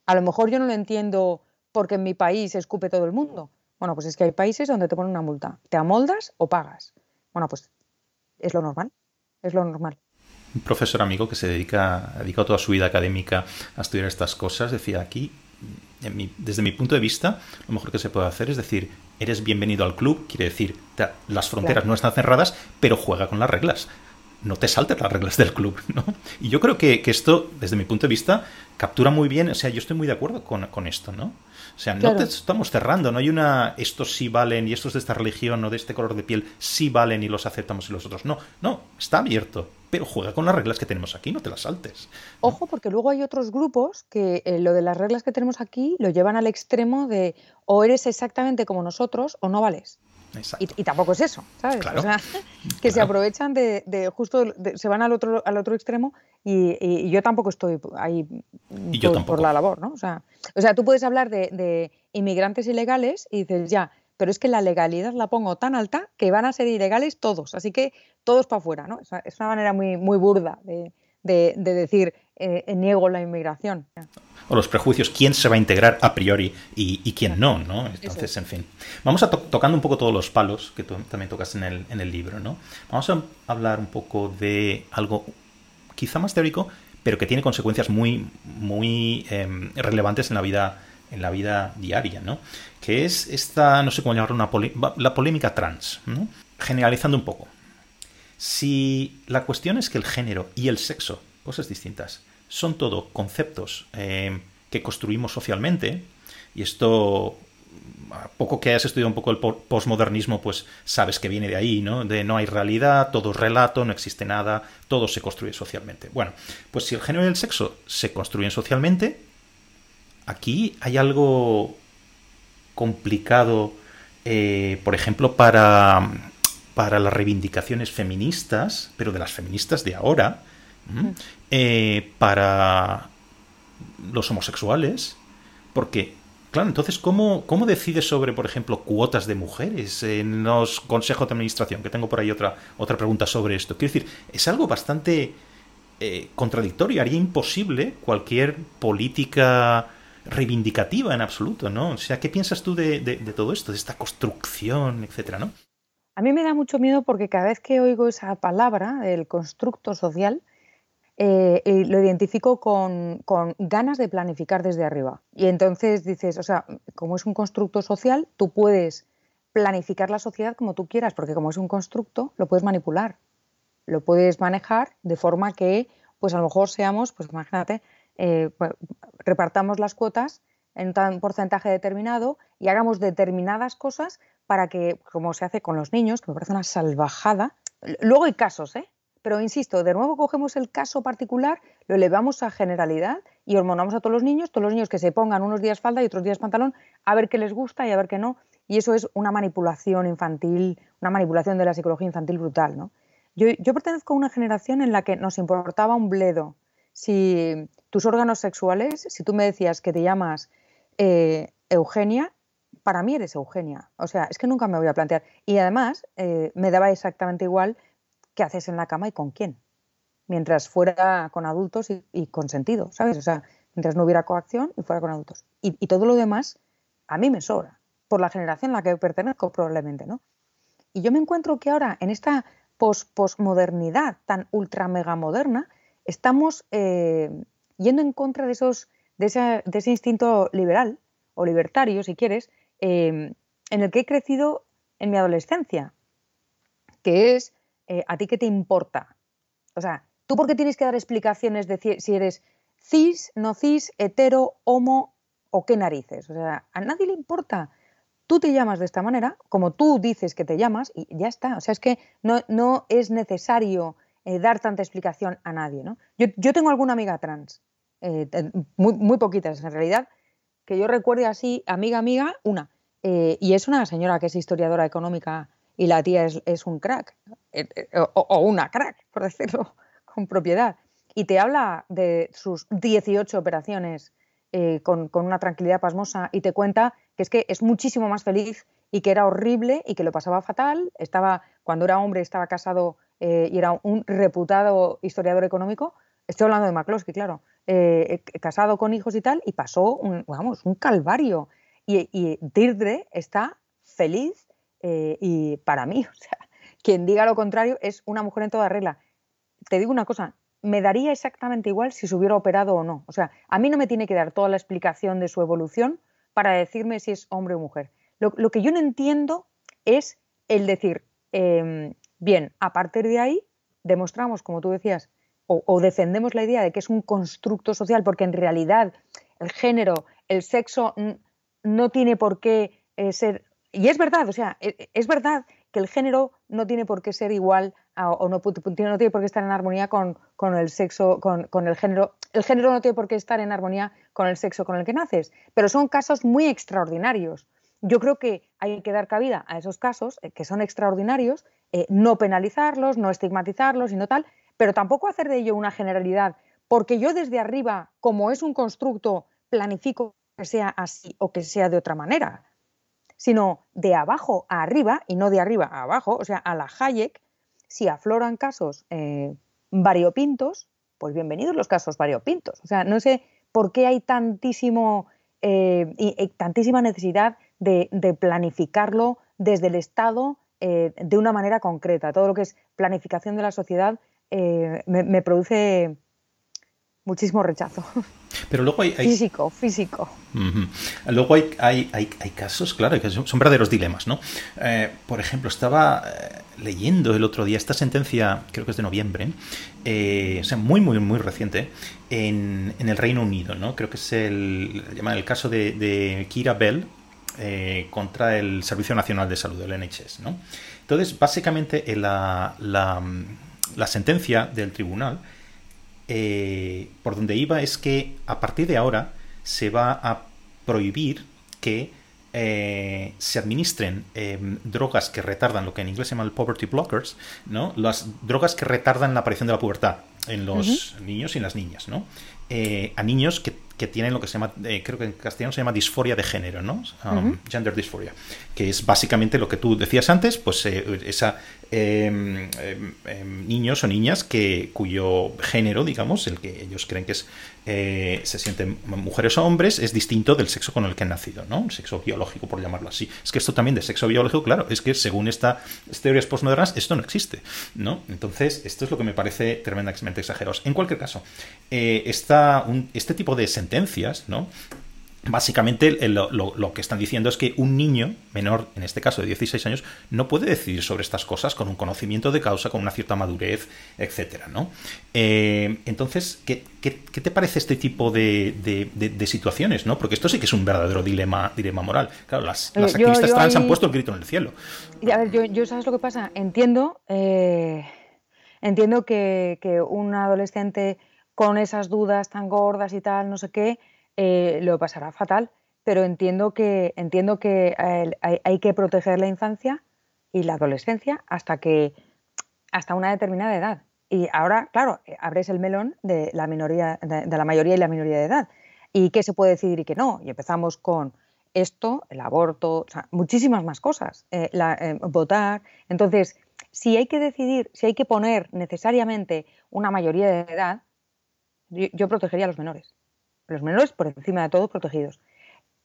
A lo mejor yo no lo entiendo porque en mi país escupe todo el mundo. Bueno, pues es que hay países donde te ponen una multa. ¿Te amoldas o pagas? Bueno, pues es lo normal. Es lo normal. Un profesor amigo que se dedica, ha dedicado toda su vida académica a estudiar estas cosas decía aquí, desde mi punto de vista, lo mejor que se puede hacer es decir, eres bienvenido al club, quiere decir, las fronteras no están cerradas, pero juega con las reglas no te saltes las reglas del club, ¿no? Y yo creo que, esto, desde mi punto de vista, captura muy bien, o sea, yo estoy muy de acuerdo con, esto, ¿no? O sea, no te estamos cerrando, no hay una, estos sí valen y estos de esta religión o de este color de piel sí valen y los aceptamos y los otros no. No, está abierto, pero juega con las reglas que tenemos aquí, no te las saltes. Ojo, porque luego hay otros grupos que eh, lo de las reglas que tenemos aquí lo llevan al extremo de o eres exactamente como nosotros o no vales. Y, tampoco es eso, ¿sabes? O sea, que se aprovechan de, justo, se van al otro, al otro extremo y, yo tampoco estoy ahí por, la labor, ¿no? O sea, o sea tú puedes hablar de, inmigrantes ilegales y dices, ya, pero es que la legalidad la pongo tan alta que van a ser ilegales todos, así que todos para afuera, ¿no? Es una manera muy, muy burda de, de, decir eh, niego la inmigración. O los prejuicios, quién se va a integrar a priori y, quién no, ¿no? Entonces, en fin. Vamos a tocando un poco todos los palos que tú también tocas en el, en el libro, ¿no? Vamos a hablar un poco de algo quizá más teórico, pero que tiene consecuencias muy, muy em, relevantes en la vida en la vida diaria, ¿no? Que es esta, no sé cómo llamarlo, una la polémica trans, ¿no? Generalizando un poco. Si la cuestión es que el género y el sexo, cosas distintas, son todo conceptos eh, que construimos socialmente, y esto, a poco que hayas estudiado un poco el posmodernismo, pues sabes que viene de ahí, ¿no? De no hay realidad, todo es relato, no existe nada, todo se construye socialmente. Bueno, pues si el género y el sexo se construyen socialmente, aquí hay algo complicado, eh, por ejemplo, para para las reivindicaciones feministas, pero de las feministas de ahora, eh, para los homosexuales, porque, claro, entonces, ¿cómo, ¿cómo decides sobre, por ejemplo, cuotas de mujeres en los consejos de administración? Que tengo por ahí otra, otra pregunta sobre esto. Quiero decir, es algo bastante eh, contradictorio, haría imposible cualquier política reivindicativa en absoluto, ¿no? O sea, ¿qué piensas tú de, de todo esto, de esta construcción, etcétera, ¿no? A mí me da mucho miedo porque cada vez que oigo esa palabra, el constructo social, eh, lo identifico con, ganas de planificar desde arriba. Y entonces dices, o sea, como es un constructo social, tú puedes planificar la sociedad como tú quieras, porque como es un constructo, lo puedes manipular, lo puedes manejar de forma que, pues a lo mejor seamos, pues imagínate, eh, repartamos las cuotas en un porcentaje determinado y hagamos determinadas cosas para que, como se hace con los niños, que me parece una salvajada. Luego hay casos, ¿eh? Pero insisto, de nuevo cogemos el caso particular, lo elevamos a generalidad y hormonamos a todos los niños, todos los niños que se pongan unos días falda y otros días pantalón, a ver qué les gusta y a ver qué no. Y eso es una manipulación infantil, una manipulación de la psicología infantil brutal, ¿no? Yo, pertenezco a una generación en la que nos importaba un bledo si tus órganos sexuales, si tú me decías que te llamas eh, Eugenia, para mí eres Eugenia. O sea, es que nunca me voy a plantear. Y además, eh, me daba exactamente igual qué haces en la cama y con quién. Mientras fuera con adultos y, con sentido, ¿sabes? O sea, mientras no hubiera coacción y fuera con adultos. Y, todo lo demás, a mí me sobra. Por la generación a la que pertenezco, probablemente, ¿no? Y yo me encuentro que ahora, en esta posmodernidad tan ultra mega moderna, estamos eh, yendo en contra de esos de ese, instinto liberal o libertario, si quieres, em, en el que he crecido en mi adolescencia, que es eh, a ti qué te importa. O sea, ¿tú por qué tienes que dar explicaciones de si eres cis, no cis, hetero, homo o qué narices? O sea, a nadie le importa. Tú te llamas de esta manera, como tú dices que te llamas, y ya está. O sea, es que no, no es necesario eh, dar tanta explicación a nadie. ¿no? Yo, yo tengo alguna amiga trans eh, muy, muy, poquitas en realidad, que yo recuerde así, amiga, amiga, una. Y es una señora que es historiadora económica y la tía es, un crack, eh, o, una crack, por decirlo con propiedad. Y te habla de sus 18 operaciones con, con, una tranquilidad pasmosa y te cuenta que es que es muchísimo más feliz y que era horrible y que lo pasaba fatal. Estaba, cuando era hombre estaba casado y era un reputado historiador económico. Estoy hablando de McCloskey, claro. Eh, casado con hijos y tal, y pasó un, vamos, un calvario. Y, y Deirdre está feliz eh, y para mí, o sea, quien diga lo contrario es una mujer en toda regla. Te digo una cosa, me daría exactamente igual si se hubiera operado o no. O sea, a mí no me tiene que dar toda la explicación de su evolución para decirme si es hombre o mujer. Lo, que yo no entiendo es el decir, em, bien, a partir de ahí demostramos, como tú decías, o, defendemos la idea de que es un constructo social porque en realidad el género, el sexo no tiene por qué eh, ser... Y es verdad, o sea, e, e, es verdad que el género no tiene por qué ser igual o no, tiene por qué estar en armonía con, el sexo, con, con, el género. El género no tiene por qué estar en armonía con el sexo con el que naces, pero son casos muy extraordinarios. Yo creo que hay que dar cabida a esos casos eh, que son extraordinarios, eh, no penalizarlos, no estigmatizarlos y no tal, pero tampoco hacer de ello una generalidad, porque yo desde arriba, como es un constructo, planifico que sea así o que sea de otra manera, sino de abajo a arriba y no de arriba a abajo, o sea, a la Hayek, si afloran casos eh, variopintos, pues bienvenidos los casos variopintos. O sea, no sé por qué hay tantísimo, eh, y, tantísima necesidad de, planificarlo desde el Estado eh, de una manera concreta. Todo lo que es planificación de la sociedad me, produce muchísimo rechazo. Pero luego hay... Físico, físico. Luego hay, hay, hay, casos, claro, que son, verdaderos dilemas, ¿no? Eh, por ejemplo, estaba eh, leyendo el otro día esta sentencia, creo que es de noviembre, eh, o sea, muy, muy, muy reciente, en, en, el Reino Unido, ¿no? Creo que es el, llaman el caso de, de Kira Bell contra el Servicio Nacional de Salud, el NHS, ¿no? Entonces, básicamente, la, la, la sentencia del tribunal eh, por donde iba es que a partir de ahora se va a prohibir que eh, se administren em, drogas que retardan lo que en inglés se llama el poverty blockers, ¿no? Las drogas que retardan la aparición de la pubertad en los niños y en las niñas, ¿no? Eh, a niños que que tienen lo que se llama, eh, creo que en castellano se llama disforia de género, ¿no? Um, gender dysphoria, que es básicamente lo que tú decías antes, pues eh, esa em, em, em, niños o niñas que cuyo género, digamos, el que ellos creen que es eh, se sienten mujeres o hombres es distinto del sexo con el que han nacido, ¿no? El sexo biológico, por llamarlo así. Es que esto también de sexo biológico, claro, es que según estas teorías postmodernas, esto no existe, ¿no? Entonces, esto es lo que me parece tremendamente exagerado. En cualquier caso, este tipo de sentencias, ¿no? Básicamente lo, que están diciendo es que un niño menor, en este caso de 16 años, no puede decidir sobre estas cosas con un conocimiento de causa, con una cierta madurez, etcétera, ¿no? Eh, entonces, ¿qué, te parece este tipo de, situaciones, no? Porque esto sí que es un verdadero dilema, dilema moral. Claro, las, las activistas trans han puesto el grito en el cielo. A ver, yo, ¿sabes lo que pasa? Entiendo, eh, entiendo que, que un adolescente con esas dudas tan gordas y tal, no sé qué, eh, lo pasará fatal. Pero entiendo que, entiendo que hay, que proteger la infancia y la adolescencia hasta que hasta una determinada edad. Y ahora, claro, abres el melón de la minoría, de, la mayoría y la minoría de edad. ¿Y qué se puede decidir y qué no? Y empezamos con esto, el aborto, muchísimas más cosas, eh, eh, votar. Entonces, si hay que decidir, si hay que poner necesariamente una mayoría de edad, yo, protegería a los menores. Los menores, por encima de todo, protegidos.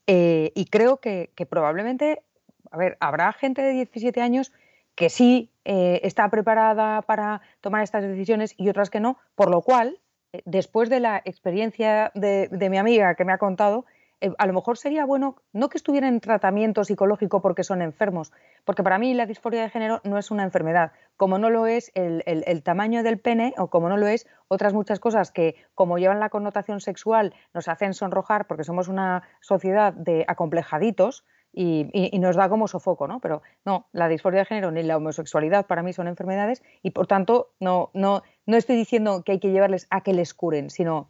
Eh, y creo que, probablemente, a ver, habrá gente de 17 años que sí eh, está preparada para tomar estas decisiones y otras que no, por lo cual, eh, después de la experiencia de, mi amiga que me ha contado, eh, a lo mejor sería bueno no que estuvieran en tratamiento psicológico porque son enfermos, porque para mí la disforia de género no es una enfermedad, como no lo es el, tamaño del pene o como no lo es otras muchas cosas que, como llevan la connotación sexual, nos hacen sonrojar porque somos una sociedad de acomplejaditos. Y, nos da como sofoco, ¿no? Pero no, la disforia de género ni la homosexualidad para mí son enfermedades y por tanto no, no, no estoy diciendo que hay que llevarles a que les curen, sino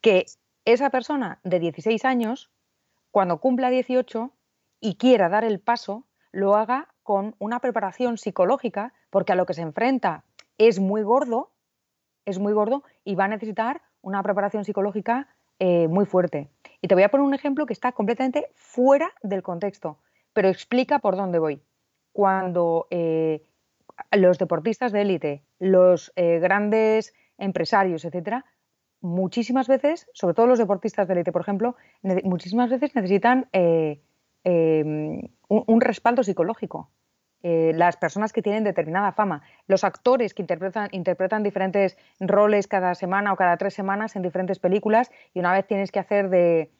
que esa persona de 16 años, cuando cumpla 18 y quiera dar el paso, lo haga con una preparación psicológica, porque a lo que se enfrenta es muy gordo, es muy gordo y va a necesitar una preparación psicológica eh, muy fuerte. Y te voy a poner un ejemplo que está completamente fuera del contexto, pero explica por dónde voy. Cuando eh, los deportistas de élite, los eh, grandes empresarios, etcétera, muchísimas veces, sobre todo los deportistas de élite, por ejemplo, muchísimas veces necesitan eh, em, un, respaldo psicológico. Eh, las personas que tienen determinada fama, los actores que interpretan, diferentes roles cada semana o cada tres semanas en diferentes películas y una vez tienes que hacer de,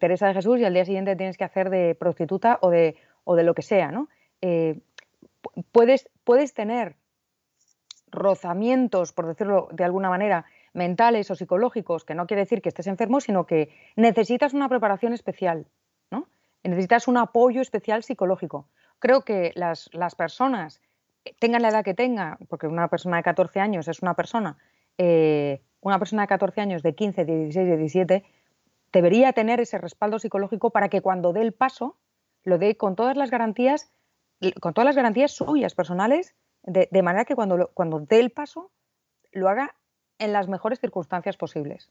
Teresa de Jesús y al día siguiente tienes que hacer de prostituta o de, o de lo que sea, ¿no? Eh, puedes, puedes tener rozamientos, por decirlo de alguna manera, mentales o psicológicos, que no quiere decir que estés enfermo, sino que necesitas una preparación especial, ¿no? necesitas un apoyo especial psicológico. Creo que las, personas, eh, tengan la edad que tengan, porque una persona de 14 años es una persona, eh, una persona de 14 años, de 15, de 16, de 17, debería tener ese respaldo psicológico para que cuando dé el paso, lo dé con todas las garantías, con todas las garantías suyas personales, de, manera que cuando, cuando dé el paso, lo haga en las mejores circunstancias posibles.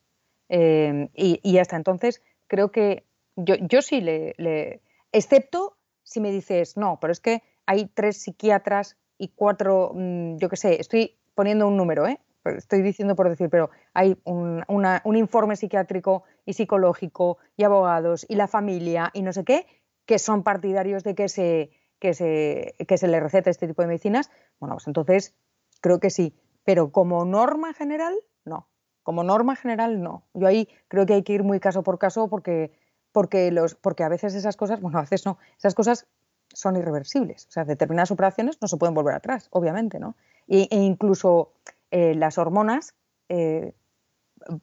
Eh, y, hasta entonces creo que yo, yo sí le, excepto si me dices, no, pero es que hay tres psiquiatras y cuatro, mm, yo qué sé, estoy poniendo un número, ¿eh? estoy diciendo por decir, pero hay un, un, informe psiquiátrico y psicológico y abogados y la familia y no sé qué, que son partidarios de que se, que se, que se le recete este tipo de medicinas, bueno, pues entonces creo que sí. Pero como norma general, no. como norma general no. Yo ahí creo que hay que ir muy caso por caso porque, porque, los, porque a veces esas cosas, bueno, a veces no, esas cosas son irreversibles. O sea, determinadas operaciones no se pueden volver atrás, obviamente, ¿no? E, incluso eh, las hormonas eh,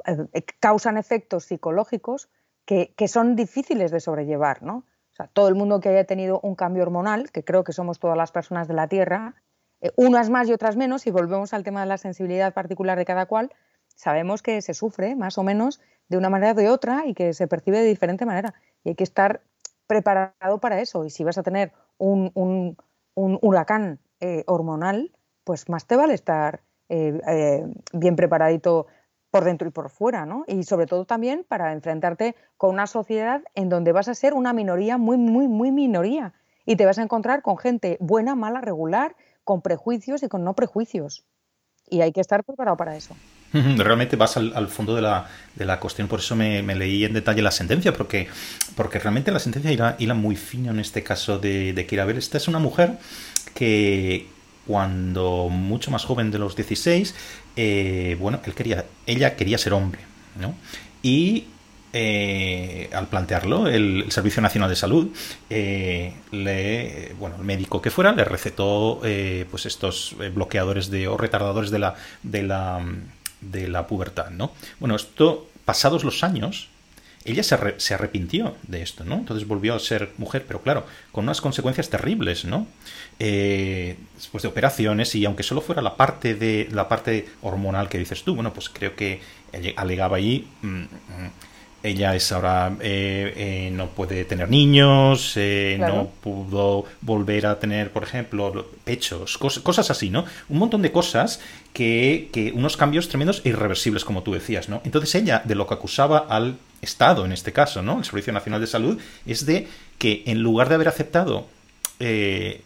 eh, causan efectos psicológicos que, que, son difíciles de sobrellevar, ¿no? O sea, todo el mundo que haya tenido un cambio hormonal, que creo que somos todas las personas de la Tierra, unas más y otras menos, y volvemos al tema de la sensibilidad particular de cada cual, sabemos que se sufre más o menos de una manera o de otra y que se percibe de diferente manera. Y hay que estar preparado para eso. Y si vas a tener un, un, huracán eh, hormonal, pues más te vale estar eh, eh, bien preparadito por dentro y por fuera, ¿no? Y sobre todo también para enfrentarte con una sociedad en donde vas a ser una minoría muy, muy, muy minoría. Y te vas a encontrar con gente buena, mala, regular, con prejuicios y con no prejuicios. Y hay que estar preparado para eso. Realmente vas al, fondo de la, de la, cuestión, por eso me, leí en detalle la sentencia, porque, porque realmente la sentencia hila, muy fino en este caso de, de Kirabel. Esta es una mujer que cuando mucho más joven de los 16, eh, bueno, él quería, ella quería ser hombre, ¿no? Y eh, al plantearlo, el, Servicio Nacional de Salud, eh, le, bueno, el médico que fuera, le recetó pues estos bloqueadores de, o retardadores de la, de la de la pubertad, ¿no? Bueno, esto, pasados los años, ella se, arrepintió de esto, ¿no? Entonces volvió a ser mujer, pero claro, con unas consecuencias terribles, ¿no? Eh, después de operaciones y aunque solo fuera la parte de la parte hormonal que dices tú, bueno, pues creo que alegaba ahí mm, mm, ella es ahora eh, eh, no puede tener niños, eh, no pudo volver a tener, por ejemplo, pechos, cosas así, ¿no? Un montón de cosas que, que, unos cambios tremendos e irreversibles, como tú decías, ¿no? Entonces ella, de lo que acusaba al Estado, en este caso, ¿no? El Servicio Nacional de Salud, es de que en lugar de haber aceptado,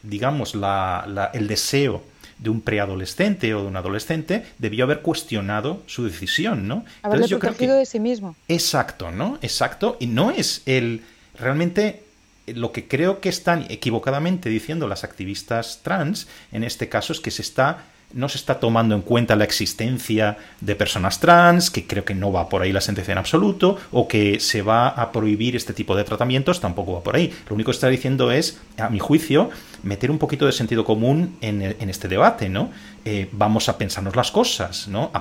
digamos, la, el deseo de un preadolescente o de un adolescente, debió haber cuestionado su decisión, ¿no? Entonces, yo creo que... de sí mismo. Exacto, ¿no? Exacto. Y no es el... Realmente lo que creo que están equivocadamente diciendo las activistas trans, en este caso, es que se está no se está tomando en cuenta la existencia de personas trans, que creo que no va por ahí la sentencia en absoluto, o que se va a prohibir este tipo de tratamientos, tampoco va por ahí. Lo único que está diciendo es, a mi juicio, meter un poquito de sentido común en, este debate, ¿no? Eh, vamos a pensarnos las cosas, ¿no?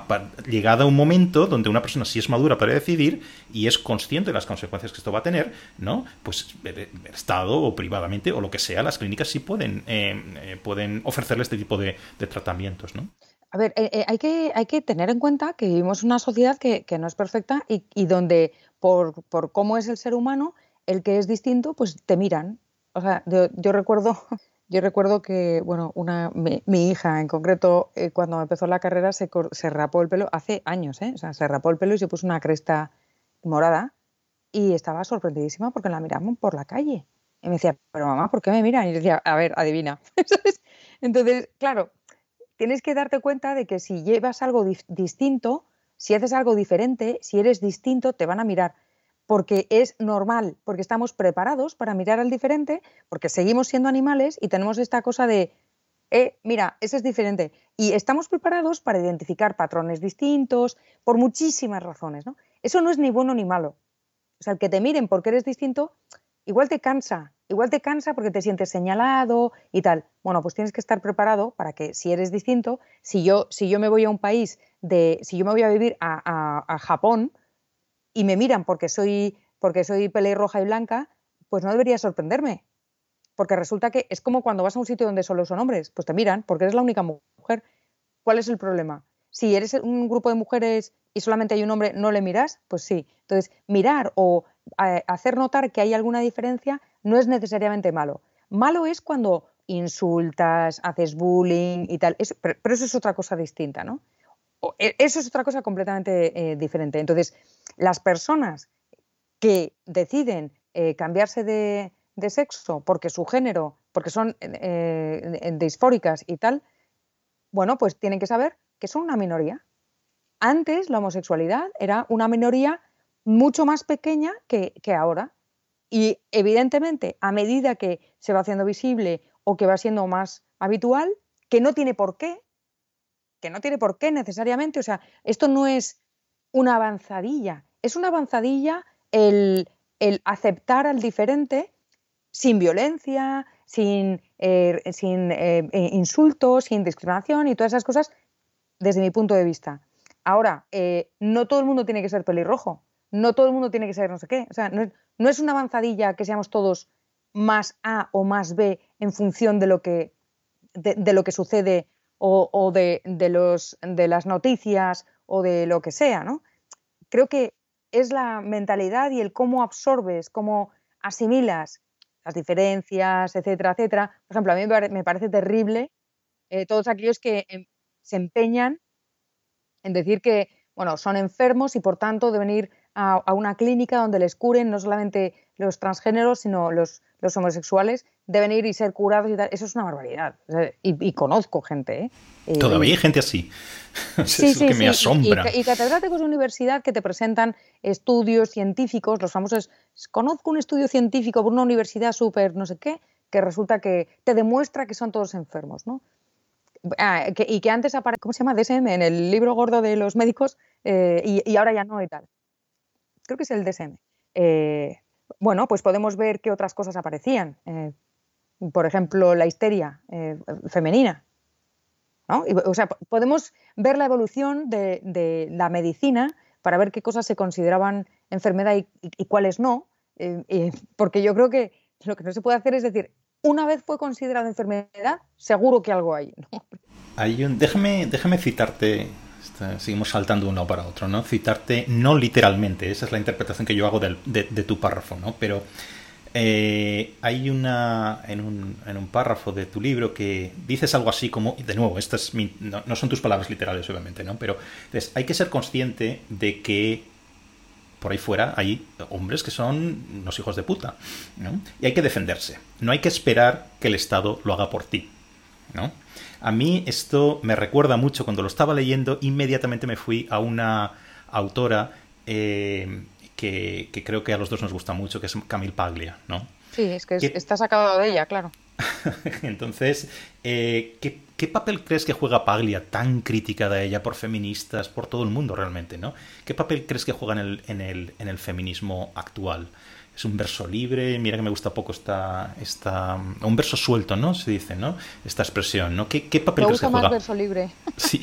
llegada un momento donde una persona sí es madura para decidir y es consciente de las consecuencias que esto va a tener, ¿no? Pues el Estado o privadamente o lo que sea, las clínicas sí pueden, eh, eh, pueden ofrecerle este tipo de, tratamientos, ¿no? A ver, hay, que, tener en cuenta que vivimos una sociedad que, no es perfecta y, donde por, por, cómo es el ser humano, el que es distinto, pues te miran. O sea, yo recuerdo yo recuerdo que, bueno, una, mi, hija en concreto, eh, cuando empezó la carrera, se, se, rapó el pelo, hace años, ¿eh? O sea, se rapó el pelo y se puso una cresta morada y estaba sorprendidísima porque la miraban por la calle. Y me decía, pero mamá, ¿por qué me miran? Y yo decía, a ver, adivina. Entonces, claro, tienes que darte cuenta de que si llevas algo distinto, si haces algo diferente, si eres distinto, te van a mirar porque es normal, porque estamos preparados para mirar al diferente, porque seguimos siendo animales y tenemos esta cosa de, eh, mira, ese es diferente. Y estamos preparados para identificar patrones distintos por muchísimas razones. ¿no? Eso no es ni bueno ni malo. O sea, el que te miren porque eres distinto, igual te cansa, igual te cansa porque te sientes señalado y tal. Bueno, pues tienes que estar preparado para que si eres distinto, si yo, si yo me voy a un país de, si yo me voy a vivir a Japón, y me miran porque soy, porque soy pelirroja y blanca, pues no debería sorprenderme. Porque resulta que es como cuando vas a un sitio donde solo son hombres, pues te miran porque eres la única mujer. ¿Cuál es el problema? Si eres un grupo de mujeres y solamente hay un hombre, ¿no le miras? Pues sí. Entonces, mirar o eh, hacer notar que hay alguna diferencia no es necesariamente malo. Malo es cuando insultas, haces bullying y tal. pero, eso es otra cosa distinta, ¿no? E, eso es otra cosa completamente eh, diferente. Entonces, las personas que deciden eh, cambiarse de, sexo porque su género, porque son eh, disfóricas y tal, bueno, pues tienen que saber que son una minoría. Antes la homosexualidad era una minoría mucho más pequeña que, que ahora. Y evidentemente, a medida que se va haciendo visible o que va siendo más habitual, que no tiene por qué, que no tiene por qué necesariamente, o sea, esto no es una avanzadilla. Es una avanzadilla el, aceptar al diferente sin violencia, sin, eh, sin eh, eh, insultos, sin discriminación y todas esas cosas desde mi punto de vista. Ahora, no todo el mundo tiene que ser pelirrojo, no todo el mundo tiene que ser no sé qué. O sea, no es, una avanzadilla que seamos todos más A o más B en función de lo que, de, lo que sucede o, de, los, de las noticias o de lo que sea, ¿no? Creo que es la mentalidad y el cómo absorbes, cómo asimilas las diferencias, etcétera, etcétera. Por ejemplo, a mí me parece terrible eh, todos aquellos que em, se empeñan en decir que, bueno, son enfermos y por tanto deben ir a, una clínica donde les curen no solamente los transgéneros, sino los, los homosexuales, deben ir y ser curados y tal. Eso es una barbaridad. y, conozco gente. ¿eh? Todavía hay gente así. sí, sí, que me asombra. Y, catedráticos de universidad que te presentan estudios científicos, los famosos. Conozco un estudio científico por una universidad súper no sé qué, que resulta que te demuestra que son todos enfermos, ¿no? Ah, y que antes aparece, ¿cómo se llama? DSM, en el libro gordo de los médicos, eh, y, ahora ya no y tal creo que es el DSM. Eh, bueno, pues podemos ver qué otras cosas aparecían. Eh, por ejemplo, la histeria eh, femenina. o sea, podemos ver la evolución de, la medicina para ver qué cosas se consideraban enfermedad y, cuáles no. porque yo creo que lo que no se puede hacer es decir, una vez fue considerada enfermedad, seguro que algo hay. hay un, déjame, déjame citarte seguimos saltando uno para otro, ¿no? Citarte, no literalmente, esa es la interpretación que yo hago de, tu párrafo, ¿no? Pero eh, hay una, en un, en un, párrafo de tu libro que dices algo así como, de nuevo, estas no, son tus palabras literales, obviamente, ¿no? Pero hay que ser consciente de que por ahí fuera hay hombres que son los hijos de puta, ¿no? Y hay que defenderse. No hay que esperar que el Estado lo haga por ti, ¿no? A mí esto me recuerda mucho cuando lo estaba leyendo, inmediatamente me fui a una autora eh, que, creo que a los dos nos gusta mucho, que es Camille Paglia, ¿no? Sí, es que, está sacado de ella, claro. Entonces, eh, ¿qué, papel crees que juega Paglia, tan crítica de ella por feministas, por todo el mundo realmente, ¿no? ¿Qué papel crees que juega en el, en el feminismo actual? Es un verso libre, mira que me gusta poco esta, esta un verso suelto, ¿no? Se dice, ¿no? Esta expresión, ¿no? ¿Qué, papel me gusta más verso libre. Sí.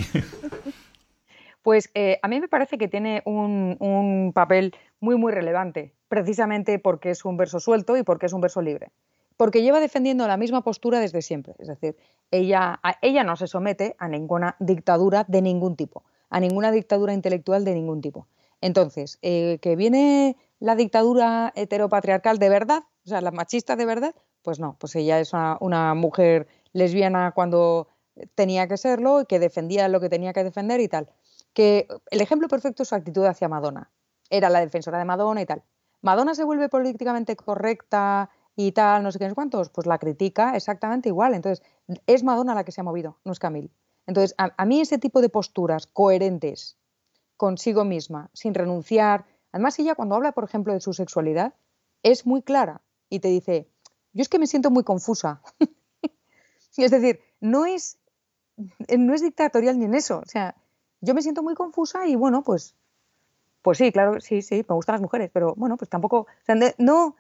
pues eh, a mí me parece que tiene un, papel muy, muy relevante, precisamente porque es un verso suelto y porque es un verso libre. Porque lleva defendiendo la misma postura desde siempre. Es decir, ella, ella no se somete a ninguna dictadura de ningún tipo, a ninguna dictadura intelectual de ningún tipo. Entonces, eh, que viene la dictadura heteropatriarcal de verdad, o sea, la machista de verdad, pues no, pues ella es una, mujer lesbiana cuando tenía que serlo y que defendía lo que tenía que defender y tal. Que el ejemplo perfecto es su actitud hacia Madonna. Era la defensora de Madonna y tal. Madonna se vuelve políticamente correcta y tal, no sé qué, no cuántos, pues la critica exactamente igual. Entonces, es Madonna la que se ha movido, no es Camille. Entonces, a mí ese tipo de posturas coherentes consigo misma, sin renunciar, Además, ella cuando habla, por ejemplo, de su sexualidad, es muy clara y te dice, yo es que me siento muy confusa. es decir, no es, no es dictatorial ni en eso. O sea, yo me siento muy confusa y bueno, pues, pues sí, claro, sí, sí, me gustan las mujeres, pero bueno, pues tampoco, no,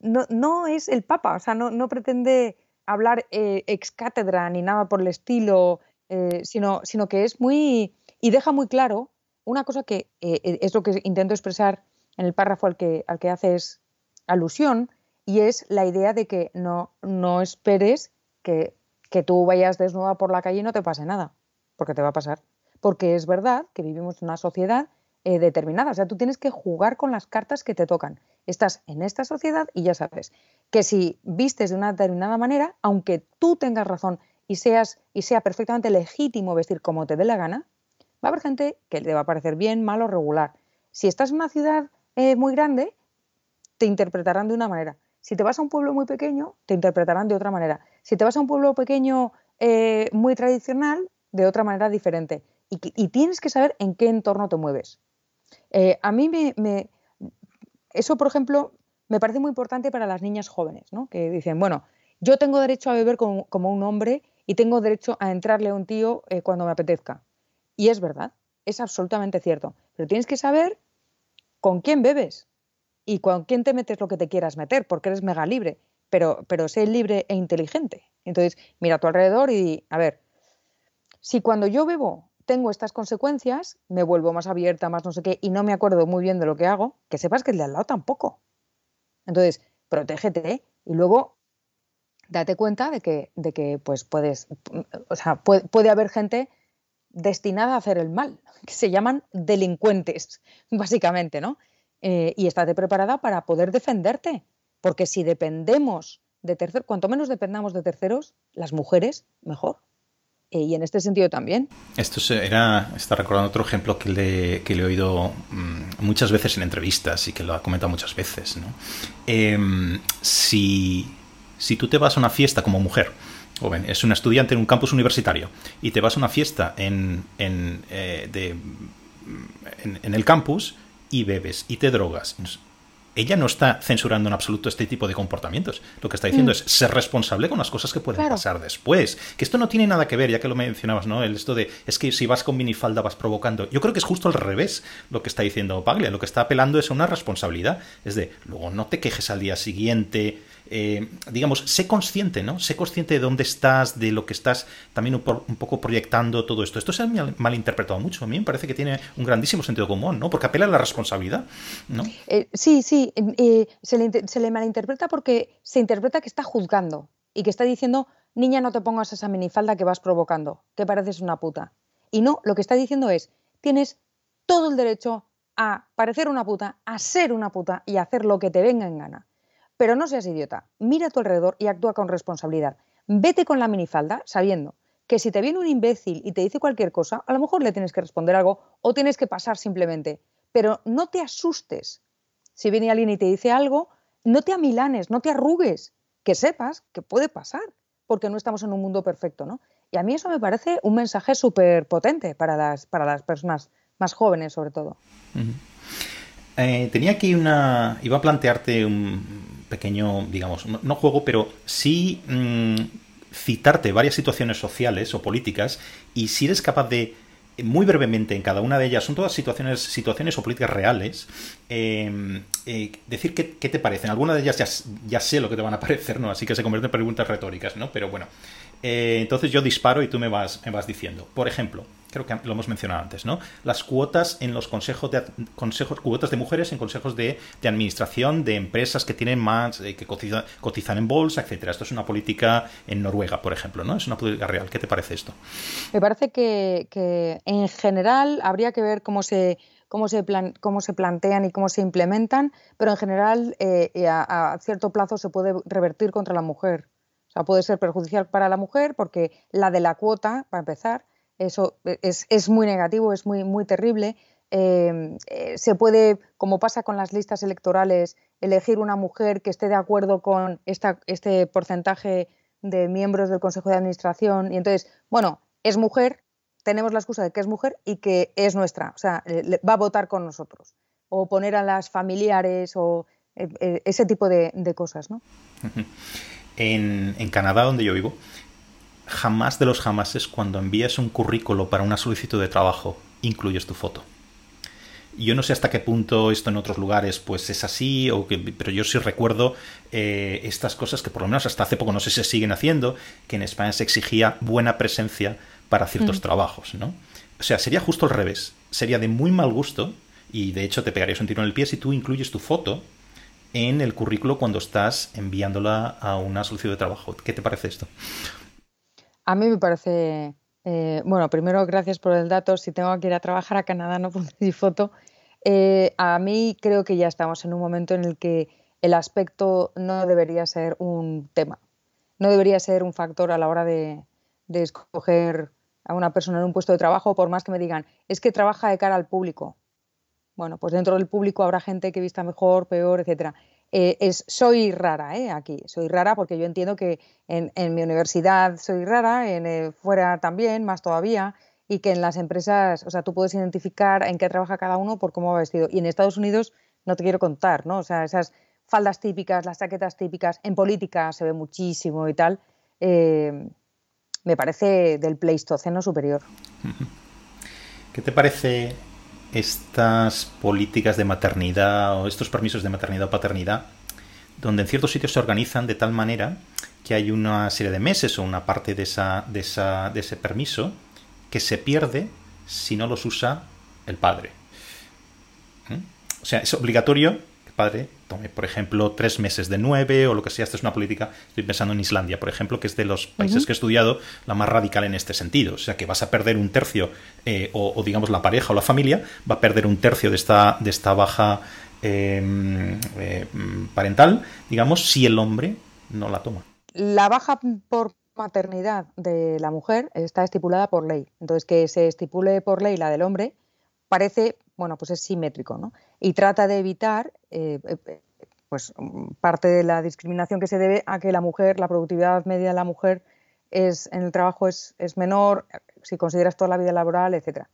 no, no es el Papa, o sea, no, no pretende hablar eh, ex cátedra ni nada por el estilo, eh, sino, sino que es muy, y deja muy claro una cosa que eh, eh, es lo que intento expresar en el párrafo al que, al que haces alusión, y es la idea de que no, no esperes que, tú vayas desnuda por la calle y no te pase nada, porque te va a pasar. Porque es verdad que vivimos en una sociedad eh, determinada, o sea, tú tienes que jugar con las cartas que te tocan. Estás en esta sociedad y ya sabes que si vistes de una determinada manera, aunque tú tengas razón y, seas, y sea perfectamente legítimo vestir como te dé la gana, Va a haber gente que le va a parecer bien, mal o regular. Si estás en una ciudad eh, muy grande, te interpretarán de una manera. Si te vas a un pueblo muy pequeño, te interpretarán de otra manera. Si te vas a un pueblo pequeño eh, muy tradicional, de otra manera diferente. Y, tienes que saber en qué entorno te mueves. Eh, a mí me, Eso, por ejemplo, me parece muy importante para las niñas jóvenes, ¿no? que dicen, bueno, yo tengo derecho a beber como, como un hombre y tengo derecho a entrarle a un tío cuando me apetezca. Y es verdad. es absolutamente cierto. Pero tienes que saber con quién bebes y con quién te metes lo que te quieras meter, porque eres mega libre. Pero, pero sé libre e inteligente. Entonces, mira a tu alrededor y, a ver, si cuando yo bebo tengo estas consecuencias, me vuelvo más abierta, más no sé qué, y no me acuerdo muy bien de lo que hago, que sepas que el de al lado tampoco. Entonces, protégete y luego date cuenta de que, de que pues puedes, o sea, puede, haber gente destinada a hacer el mal, que se llaman delincuentes, básicamente, ¿no? Eh, y estate preparada para poder defenderte, porque si dependemos de terceros, cuanto menos dependamos de terceros, las mujeres, mejor. Eh, y en este sentido también. Esto era, está recordando otro ejemplo que le, he oído mm, muchas veces en entrevistas y que lo ha comentado muchas veces. ¿no? Em, si tú te vas a una fiesta como mujer, joven, es una estudiante en un campus universitario, y te vas a una fiesta en, en, eh, de, en, en el campus y bebes y te drogas ella no está censurando en absoluto este tipo de comportamientos. Lo que está diciendo mm. es ser responsable con las cosas que pueden pasar después. Que esto no tiene nada que ver, ya que lo mencionabas, ¿no? El esto de es que si vas con minifalda vas provocando. Yo creo que es justo al revés lo que está diciendo Paglia. Lo que está apelando es a una responsabilidad. Es de, luego no te quejes al día siguiente eh, digamos, sé consciente, ¿no? Sé consciente de dónde estás, de lo que estás también un, poco proyectando todo esto. Esto se ha malinterpretado mucho. A mí me parece que tiene un grandísimo sentido común, ¿no? Porque apela a la responsabilidad, ¿no? Eh, sí, sí. Eh, se, le, se le malinterpreta porque se interpreta que está juzgando y que está diciendo, niña, no te pongas esa minifalda que vas provocando, que pareces una puta. Y no, lo que está diciendo es, tienes todo el derecho a parecer una puta, a ser una puta y a hacer lo que te venga en gana. Pero no seas idiota, mira a tu alrededor y actúa con responsabilidad. Vete con la minifalda sabiendo que si te viene un imbécil y te dice cualquier cosa, a lo mejor le tienes que responder algo o tienes que pasar simplemente. Pero no te asustes. Si viene alguien y te dice algo, no te amilanes, no te arrugues, que sepas que puede pasar, porque no estamos en un mundo perfecto, ¿no? Y a mí eso me parece un mensaje súper potente para las, para las personas más jóvenes, sobre todo. Eh, tenía aquí una. Iba a plantearte un, pequeño, digamos, no, juego, pero sí mm, citarte varias situaciones sociales o políticas y si eres capaz de muy brevemente en cada una de ellas, son todas situaciones, situaciones o políticas reales, em, eh, decir qué, te parecen. Algunas de ellas ya, ya, sé lo que te van a parecer, ¿no? Así que se convierten en preguntas retóricas, ¿no? Pero bueno, eh, entonces yo disparo y tú me vas, me vas diciendo. Por ejemplo, creo que lo hemos mencionado antes, ¿no? Las cuotas en los consejos de consejos, cuotas de mujeres en consejos de, administración de empresas que tienen más, eh, que cotizan en bolsa, etcétera. Esto es una política en Noruega, por ejemplo, ¿no? Es una política real. ¿Qué te parece esto? Me parece que, en general habría que ver cómo se cómo se, cómo se plantean y cómo se implementan, pero en general eh, a, a, cierto plazo se puede revertir contra la mujer. O sea, puede ser perjudicial para la mujer porque la de la cuota, para empezar, eso es, muy negativo, es muy, muy terrible. Em, eh, se puede, como pasa con las listas electorales, elegir una mujer que esté de acuerdo con esta, este porcentaje de miembros del Consejo de Administración. Y entonces, bueno, es mujer, tenemos la excusa de que es mujer y que es nuestra, o sea, va a votar con nosotros. O poner a las familiares o eh, eh, ese tipo de, cosas, ¿no? En, en Canadá, donde yo vivo, jamás de los jamases cuando envías un currículo para una solicitud de trabajo incluyes tu foto. Yo no sé hasta qué punto esto en otros lugares pues es así, o que, pero yo sí recuerdo eh, estas cosas que por lo menos hasta hace poco no sé si se siguen haciendo, que en España se exigía buena presencia para ciertos mm. trabajos, ¿no? O sea, sería justo al revés. Sería de muy mal gusto, y de hecho te pegarías un tiro en el pie si tú incluyes tu foto en el currículo cuando estás enviándola a una solicitud de trabajo. ¿Qué te parece esto? A mí me parece, eh, bueno, primero gracias por el dato. Si tengo que ir a trabajar a Canadá no puedo decir foto. Eh, a mí creo que ya estamos en un momento en el que el aspecto no debería ser un tema, no debería ser un factor a la hora de, escoger a una persona en un puesto de trabajo, por más que me digan, es que trabaja de cara al público. Bueno, pues dentro del público habrá gente que vista mejor, peor, etcétera. Eh, soy rara ¿eh? aquí, soy rara porque yo entiendo que en, mi universidad soy rara, en, eh, fuera también, más todavía, y que en las empresas, o sea, tú puedes identificar en qué trabaja cada uno por cómo va vestido. Y en Estados Unidos no te quiero contar, ¿no? O sea, esas faldas típicas, las chaquetas típicas, en política se ve muchísimo y tal, me parece del Pleistoceno superior. ¿Qué te parece estas políticas de maternidad o estos permisos de maternidad o paternidad, donde en ciertos sitios se organizan de tal manera que hay una serie de meses o una parte de, esa, de, esa, de ese permiso que se pierde si no los usa el padre. ¿Mm? O sea, es obligatorio padre tome, por ejemplo, tres meses de nueve o lo que sea. Esta es una política, estoy pensando en Islandia, por ejemplo, que es de los países que he estudiado la más radical en este sentido. O sea, que vas a perder un tercio, eh, o, digamos la pareja o la familia va a perder un tercio de esta, de esta baja em, eh, parental, digamos, si el hombre no la toma. La baja por maternidad de la mujer está estipulada por ley. Entonces, que se estipule por ley la del hombre parece bueno, pues es simétrico, ¿no? Y trata de evitar, eh, eh, pues, parte de la discriminación que se debe a que la mujer, la productividad media de la mujer es, en el trabajo es, menor, si consideras toda la vida laboral, etcétera.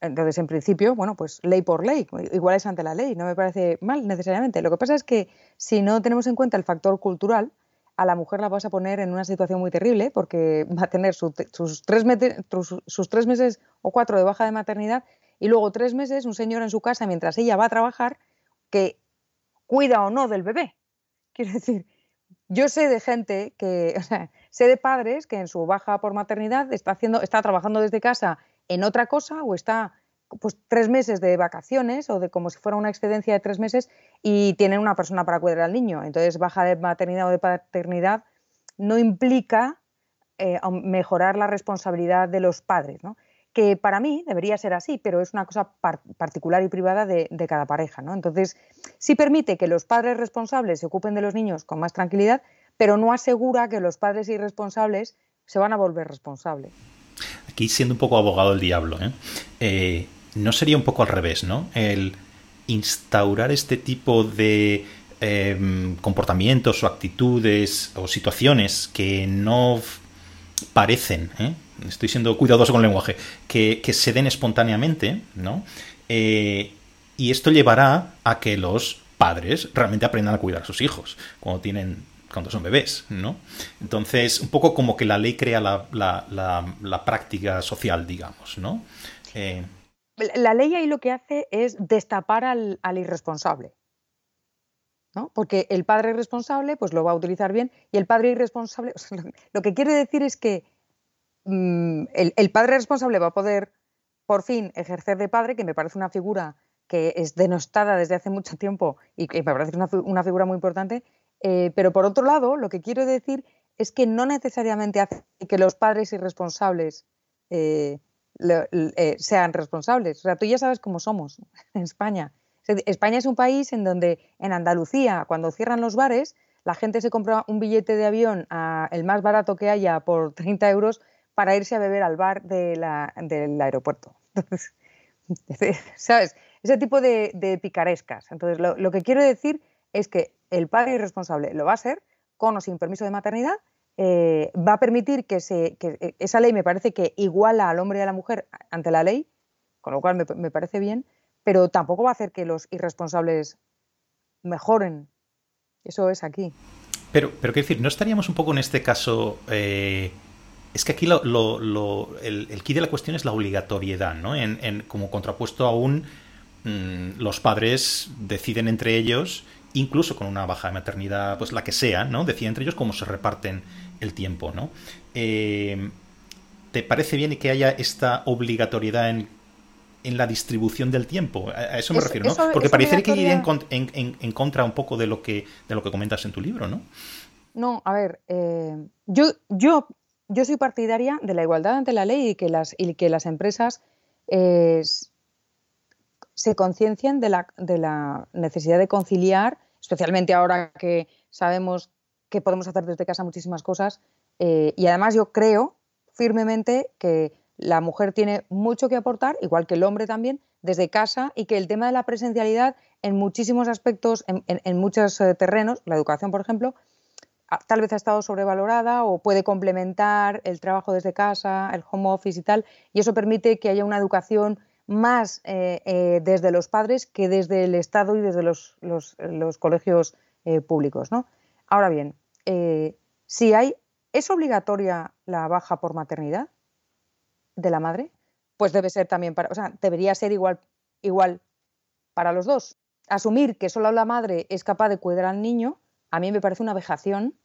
Entonces, en principio, bueno, pues ley por ley, igual es ante la ley, no me parece mal necesariamente. Lo que pasa es que si no tenemos en cuenta el factor cultural, a la mujer la vas a poner en una situación muy terrible porque va a tener sus tres meses o cuatro de baja de maternidad y luego tres meses un señor en su casa mientras ella va a trabajar que cuida o no del bebé. Quiero decir, yo sé de gente que, o sea, sé de padres que en su baja por maternidad está haciendo, está trabajando desde casa en otra cosa o está pues tres meses de vacaciones o de como si fuera una excedencia de tres meses y tienen una persona para cuidar al niño. Entonces, baja de maternidad o de paternidad no implica eh, mejorar la responsabilidad de los padres. ¿no? Que para mí debería ser así, pero es una cosa particular y privada de, cada pareja. ¿no? Entonces, sí permite que los padres responsables se ocupen de los niños con más tranquilidad, pero no asegura que los padres irresponsables se van a volver responsables. Aquí siendo un poco abogado del diablo, ¿eh? Eh, no sería un poco al revés, ¿no? El instaurar este tipo de em, comportamientos o actitudes o situaciones que no parecen, ¿eh? Estoy siendo cuidadoso con el lenguaje, que, se den espontáneamente, ¿no? Eh, y esto llevará a que los padres realmente aprendan a cuidar a sus hijos cuando tienen cuando son bebés, ¿no? Entonces, un poco como que la ley crea la, práctica social, digamos, ¿no? Eh, la ley ahí lo que hace es destapar al, irresponsable. ¿no? Porque el padre irresponsable pues lo va a utilizar bien y el padre irresponsable, lo que quiere decir es que Mm, el, padre responsable va a poder por fin ejercer de padre, que me parece una figura que es denostada desde hace mucho tiempo y que me parece una, figura muy importante. Eh, pero por otro lado, lo que quiero decir es que no necesariamente hace que los padres irresponsables eh, eh, sean responsables. O sea, tú ya sabes cómo somos en España. España es un país en donde en Andalucía, cuando cierran los bares, la gente se compra un billete de avión a el más barato que haya por 30 euros para irse a beber al bar del aeropuerto. ¿sabes? Ese tipo de, picarescas. Entonces, lo, que quiero decir es que el padre irresponsable lo va a ser con o sin permiso de maternidad, eh, va a permitir que, que, esa ley me parece que iguala al hombre y a la mujer ante la ley, con lo cual me, parece bien, pero tampoco va a hacer que los irresponsables mejoren. Eso es aquí. Pero, pero qué decir, ¿no estaríamos un poco en este caso eh, es que aquí lo, el, el key de la cuestión es la obligatoriedad, ¿no? En, como contrapuesto a un mm, los padres deciden entre ellos, incluso con una baja de maternidad, pues la que sea, ¿no? Deciden entre ellos cómo se reparten el tiempo, ¿no? Eh, ¿Te parece bien que haya esta obligatoriedad en, la distribución del tiempo? A eso me refiero, ¿no? Porque parecería que iría en, contra un poco de lo que de lo que comentas en tu libro, ¿no? No, a ver, eh, yo, yo yo soy partidaria de la igualdad ante la ley y que las, y que las empresas eh, se conciencien de la, de la necesidad de conciliar, especialmente ahora que sabemos que podemos hacer desde casa muchísimas cosas. Eh, y además yo creo firmemente que la mujer tiene mucho que aportar, igual que el hombre también, desde casa y que el tema de la presencialidad en muchísimos aspectos, en, en muchos eh, terrenos, la educación, por ejemplo, tal vez ha estado sobrevalorada o puede complementar el trabajo desde casa, el home office y tal, y eso permite que haya una educación más eh, eh, desde los padres que desde el Estado y desde los, colegios eh, públicos. ¿no? Ahora bien, si hay, ¿es obligatoria la baja por maternidad de la madre? pues debe ser también para, o sea, debería ser igual, igual para los dos. Asumir que solo la madre es capaz de cuidar al niño, a mí me parece una vejación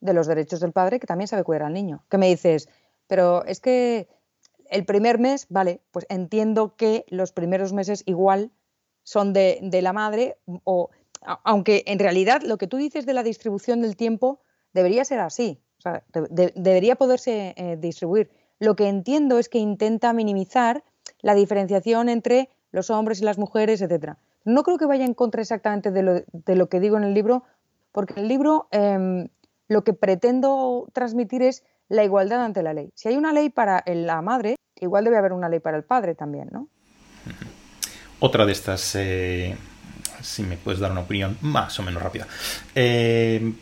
de los derechos del padre que también sabe cuidar al niño. Que me dices, pero es que el primer mes, vale, pues entiendo que los primeros meses igual son de, la madre, o aunque en realidad lo que tú dices de la distribución del tiempo debería ser así, o sea, debería poderse eh, distribuir. Lo que entiendo es que intenta minimizar la diferenciación entre los hombres y las mujeres, etcétera. No creo que vaya en contra exactamente de lo, que digo en el libro, porque el libro em, lo que pretendo transmitir es la igualdad ante la ley. Si hay una ley para la madre, igual debe haber una ley para el padre también, ¿no? Otra de estas, eh, si me puedes dar una opinión más o menos rápida. Eh,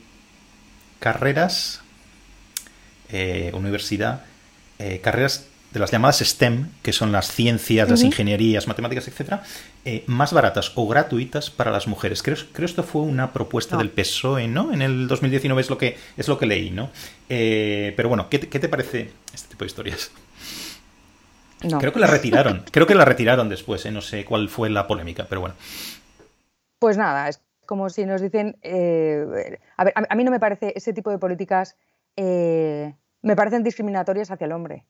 carreras, eh, universidad, carreras de las llamadas STEM, que son las ciencias, las ingenierías, matemáticas, etcétera, eh, más baratas o gratuitas para las mujeres. Creo, creo esto fue una propuesta del PSOE, ¿no? En el 2019 es lo que, es lo que leí, ¿no? Eh, pero bueno, ¿qué te, parece este tipo de historias? Creo que la retiraron. Creo que la retiraron después, ¿eh? No sé cuál fue la polémica, pero bueno. Pues nada, es como si nos dicen. a ver, a, mí no me parece ese tipo de políticas. me parecen discriminatorias hacia el hombre.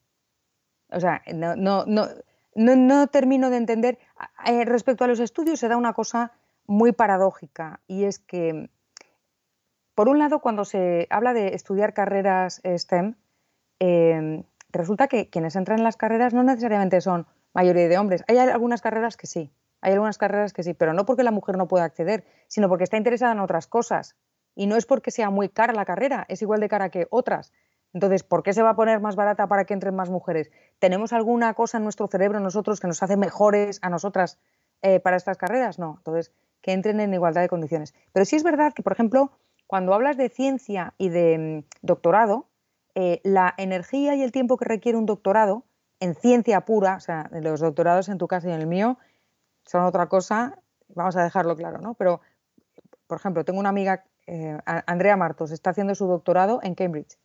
O sea, no, no, no, no, termino de entender. Eh, respecto a los estudios se da una cosa muy paradójica y es que, por un lado, cuando se habla de estudiar carreras STEM, em, resulta que quienes entran en las carreras no necesariamente son mayoría de hombres. Hay algunas carreras que sí, hay algunas carreras que sí, pero no porque la mujer no pueda acceder, sino porque está interesada en otras cosas. Y no es porque sea muy cara la carrera, es igual de cara que otras. Entonces, ¿por qué se va a poner más barata para que entren más mujeres? ¿Tenemos alguna cosa en nuestro cerebro nosotros que nos hace mejores a nosotras eh, para estas carreras? No. Entonces, que entren en igualdad de condiciones. Pero sí es verdad que, por ejemplo, cuando hablas de ciencia y de mm, doctorado, eh, la energía y el tiempo que requiere un doctorado en ciencia pura, o sea, los doctorados en tu caso y en el mío, son otra cosa, vamos a dejarlo claro, ¿no? Pero, por ejemplo, tengo una amiga, eh, Andrea Martos, está haciendo su doctorado en Cambridge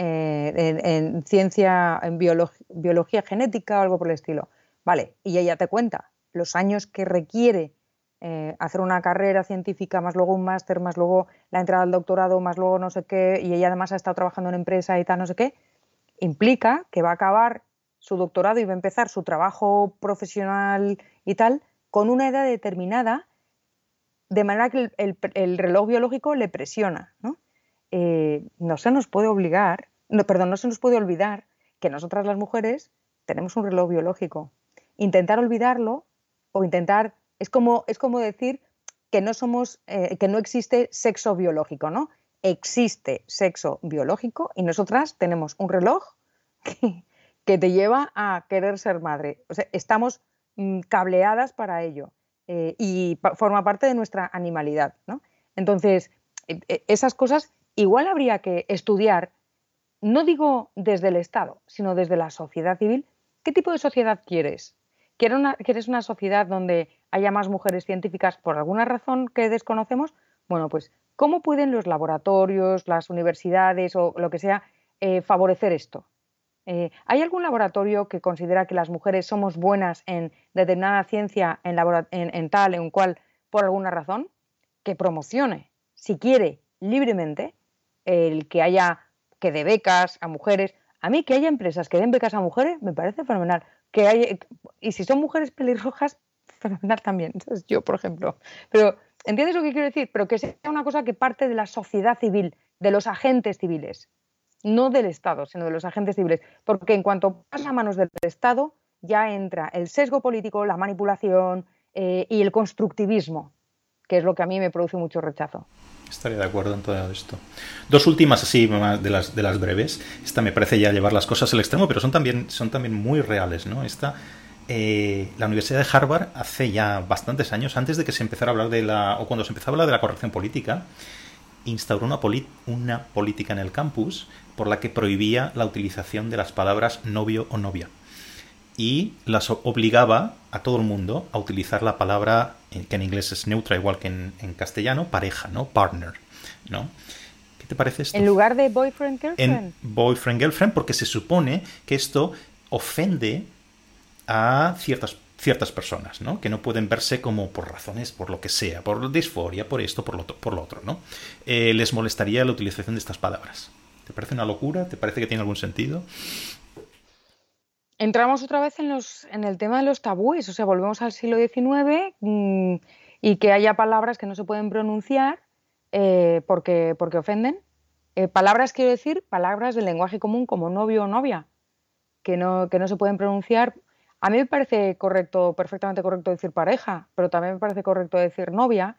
eh, en, ciencia, en biología genética o algo por el estilo. Vale, y ella te cuenta los años que requiere eh, hacer una carrera científica, más luego un máster, más luego la entrada al doctorado, más luego no sé qué, y ella además ha estado trabajando en empresa y tal, no sé qué, implica que va a acabar su doctorado y va a empezar su trabajo profesional y tal con una edad determinada, de manera que el, el reloj biológico le presiona, ¿no? Eh, no se nos puede obligar, no, perdón, no se nos puede olvidar que nosotras las mujeres tenemos un reloj biológico. Intentar olvidarlo o intentar es como es como decir que no somos eh, que no existe sexo biológico, ¿no? Existe sexo biológico y nosotras tenemos un reloj que, te lleva a querer ser madre. O sea, estamos mm, cableadas para ello eh, y forma parte de nuestra animalidad, ¿no? Entonces, esas cosas igual habría que estudiar, no digo desde el Estado, sino desde la sociedad civil, ¿qué tipo de sociedad quieres? ¿Quieres una, sociedad donde haya más mujeres científicas por alguna razón que desconocemos? Bueno, pues, ¿cómo pueden los laboratorios, las universidades o lo que sea eh, favorecer esto? Eh, ¿Hay algún laboratorio que considera que las mujeres somos buenas en determinada ciencia, en, en tal, en cual, por alguna razón? Que promocione, si quiere, libremente, el que haya que dé becas a mujeres. A mí que haya empresas que den becas a mujeres me parece fenomenal. Que hay, y si son mujeres pelirrojas, fenomenal también. Yo, por ejemplo. Pero, ¿entiendes lo que quiero decir? Pero que sea una cosa que parte de la sociedad civil, de los agentes civiles, no del Estado, sino de los agentes civiles. Porque en cuanto pasa a manos del Estado, ya entra el sesgo político, la manipulación eh, y el constructivismo, que es lo que a mí me produce mucho rechazo. Estaría de acuerdo en todo esto. Dos últimas así de las, de las breves. Esta me parece ya llevar las cosas al extremo, pero son también, son también muy reales, ¿no? Esta, eh, la Universidad de Harvard hace ya bastantes años, antes de que se empezara a hablar de la, o cuando se empezaba a hablar de la corrección política, instauró una, una política en el campus por la que prohibía la utilización de las palabras novio o novia y las obligaba a todo el mundo a utilizar la palabra que en inglés es neutra igual que en, castellano, pareja, ¿no? Partner, ¿no? ¿Qué te parece esto? En lugar de boyfriend girlfriend. En boyfriend girlfriend porque se supone que esto ofende a ciertas, ciertas personas, ¿no? Que no pueden verse como por razones, por lo que sea, por disforia, por esto, por lo, por lo otro, ¿no? Eh, les molestaría la utilización de estas palabras. ¿Te parece una locura? ¿Te parece que tiene algún sentido? Entramos otra vez en, el tema de los tabúes, o sea, volvemos al siglo XIX mm, y que haya palabras que no se pueden pronunciar eh, porque, porque ofenden. Eh, palabras, quiero decir, palabras del lenguaje común como novio o novia, que no, que no se pueden pronunciar. A mí me parece correcto, perfectamente correcto decir pareja, pero también me parece correcto decir novia,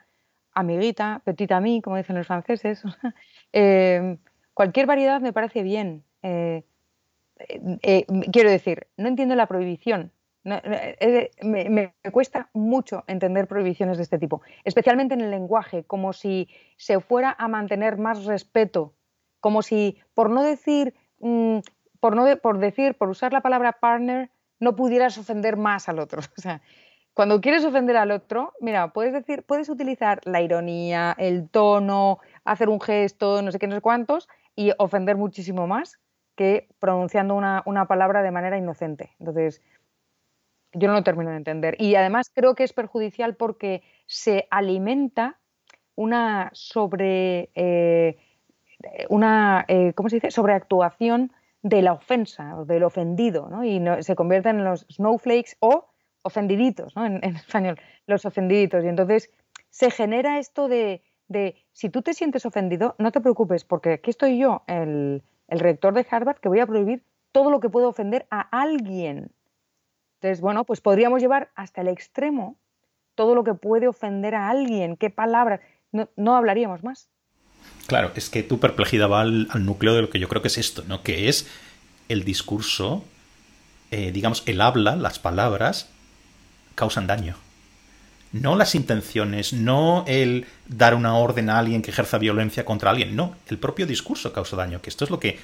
amiguita, petita amie, como dicen los franceses. Eh, cualquier variedad me parece bien. Quiero decir, no entiendo la prohibición, me, cuesta mucho entender prohibiciones de este tipo, especialmente en el lenguaje, como si se fuera a mantener más respeto, como si por no decir, mm, por no por decir, por usar la palabra partner, no pudieras ofender más al otro. O sea, cuando quieres ofender al otro, mira, puedes decir, puedes utilizar la ironía, el tono, hacer un gesto, no sé qué, no sé cuántos, y ofender muchísimo más que pronunciando una, palabra de manera inocente. Entonces, yo no lo termino de entender. Y además creo que es perjudicial porque se alimenta una sobre eh, una eh, ¿cómo se dice? sobreactuación de la ofensa o del ofendido, ¿no? Y se convierten en los snowflakes o ofendiditos, ¿no? En, español, los ofendiditos. Y entonces se genera esto de, si tú te sientes ofendido, no te preocupes, porque aquí estoy yo, el, el rector de Harvard, que voy a prohibir todo lo que puede ofender a alguien. Entonces, bueno, pues podríamos llevar hasta el extremo todo lo que puede ofender a alguien, qué palabras, no, hablaríamos más. Claro, es que tu perplejidad va al, núcleo de lo que yo creo que es esto, ¿no? Que es el discurso, eh, digamos, el habla, las palabras, causan daño. No las intenciones, no el dar una orden a alguien que ejerza violencia contra alguien, no, el propio discurso causa daño, que esto es lo que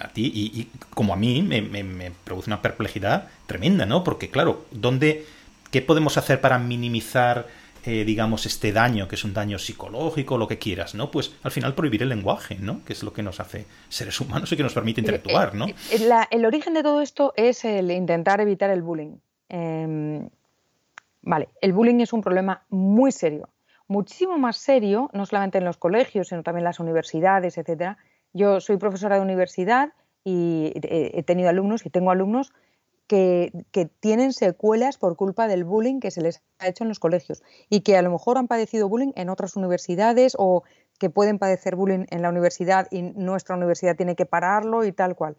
a ti y, como a mí me, produce una perplejidad tremenda, ¿no? Porque claro, ¿dónde, ¿qué podemos hacer para minimizar, eh, digamos, este daño, que es un daño psicológico, lo que quieras, ¿no? Pues al final prohibir el lenguaje, ¿no? Que es lo que nos hace seres humanos y que nos permite interactuar, ¿no? Eh, eh, el origen de todo esto es el intentar evitar el bullying. Em, vale, el bullying es un problema muy serio, muchísimo más serio, no solamente en los colegios, sino también en las universidades, etcétera, yo soy profesora de universidad y he tenido alumnos y tengo alumnos que, tienen secuelas por culpa del bullying que se les ha hecho en los colegios y que a lo mejor han padecido bullying en otras universidades o que pueden padecer bullying en la universidad y nuestra universidad tiene que pararlo y tal cual.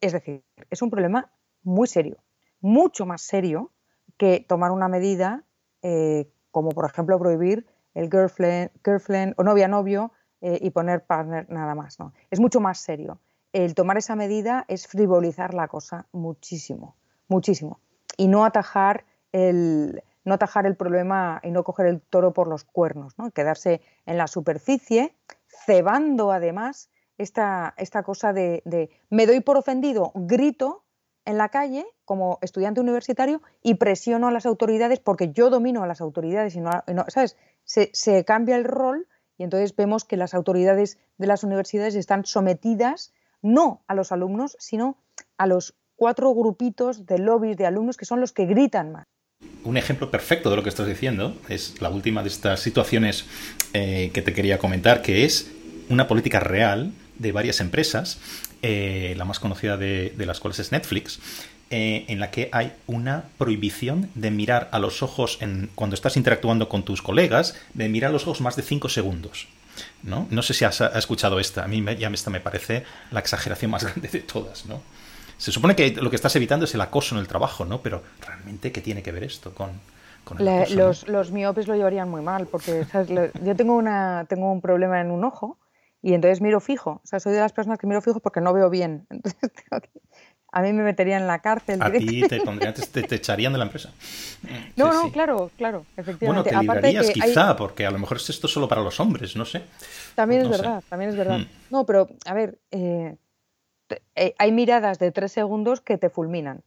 Es decir, es un problema muy serio, mucho más serio que tomar una medida eh, como por ejemplo prohibir el girlfriend, girlfriend o novia-novio eh, y poner partner nada más. ¿no? Es mucho más serio. El tomar esa medida es frivolizar la cosa muchísimo, muchísimo. Y no atajar el, no atajar el problema y no coger el toro por los cuernos, ¿no? quedarse en la superficie, cebando además esta, esta cosa de, me doy por ofendido, grito en la calle como estudiante universitario y presiono a las autoridades porque yo domino a las autoridades y no, ¿sabes? Se, cambia el rol y entonces vemos que las autoridades de las universidades están sometidas no a los alumnos, sino a los cuatro grupitos de lobbies de alumnos que son los que gritan más. Un ejemplo perfecto de lo que estás diciendo es la última de estas situaciones eh, que te quería comentar, que es una política real de varias empresas, eh, la más conocida de las cuales es Netflix, eh, en la que hay una prohibición de mirar a los ojos en, cuando estás interactuando con tus colegas, de mirar a los ojos más de 5 segundos. ¿no? no sé si has, escuchado esta, a mí me, ya esta me parece la exageración más grande de todas. ¿no? Se supone que lo que estás evitando es el acoso en el trabajo, ¿no? pero realmente, ¿qué tiene que ver esto con, el los, los, miopes lo llevarían muy mal, porque yo tengo, una, tengo un problema en un ojo y entonces miro fijo. O sea, soy de las personas que miro fijo porque no veo bien. Entonces tengo que, a mí me meterían en la cárcel. A ti te, pondrían, te, echarían de la empresa. No, no, claro, claro, efectivamente. Bueno, te librarías quizá, porque a lo mejor es esto solo para los hombres, no sé. También es verdad, también es verdad. Mm. No, pero, a ver, eh, eh, hay miradas de tres segundos que te fulminan.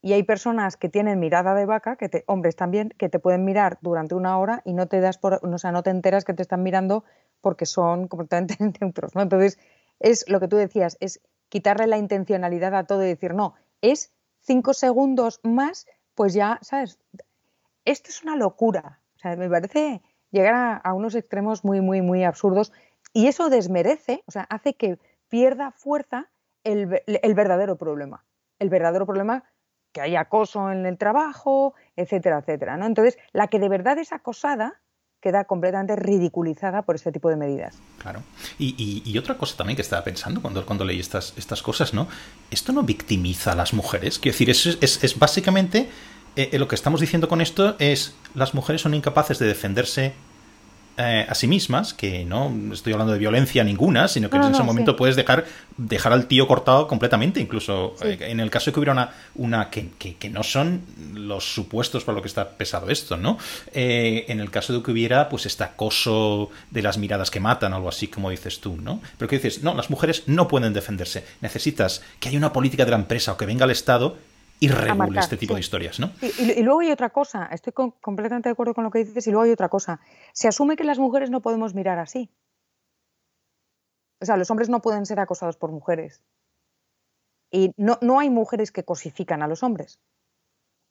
Y hay personas que tienen mirada de vaca, que te, hombres también, que te pueden mirar durante una hora y no te das por, o sea, no te enteras que te están mirando porque son completamente neutros, ¿no? Entonces, es lo que tú decías, es quitarle la intencionalidad a todo y decir, no, es cinco segundos más, pues ya, ¿sabes? Esto es una locura. O sea, me parece llegar a, unos extremos muy, muy, muy absurdos y eso desmerece, o sea, hace que pierda fuerza el, el verdadero problema. El verdadero problema que hay acoso en el trabajo, etcétera, etcétera. ¿no? Entonces, la que de verdad es acosada queda completamente ridiculizada por este tipo de medidas. Claro. Y, otra cosa también que estaba pensando cuando, cuando leí estas, estas cosas, ¿no? Esto no victimiza a las mujeres. Quiero decir, es, es, es básicamente eh, eh, lo que estamos diciendo con esto es las mujeres son incapaces de defenderse eh, a sí mismas, que no estoy hablando de violencia ninguna, sino que en ese momento puedes dejar, dejar al tío cortado completamente, incluso eh, en el caso de que hubiera una, una que, que, no son los supuestos por lo que está pesado esto, ¿no? Eh, en el caso de que hubiera, pues, este acoso de las miradas que matan, algo así como dices tú, ¿no? Pero que dices, no, las mujeres no pueden defenderse, necesitas que haya una política de la empresa o que venga el Estado y regule este tipo de historias, ¿no? Y, luego hay otra cosa, estoy completamente de acuerdo con lo que dices, y luego hay otra cosa. Se asume que las mujeres no podemos mirar así. O sea, los hombres no pueden ser acosados por mujeres. Y no, no hay mujeres que cosifican a los hombres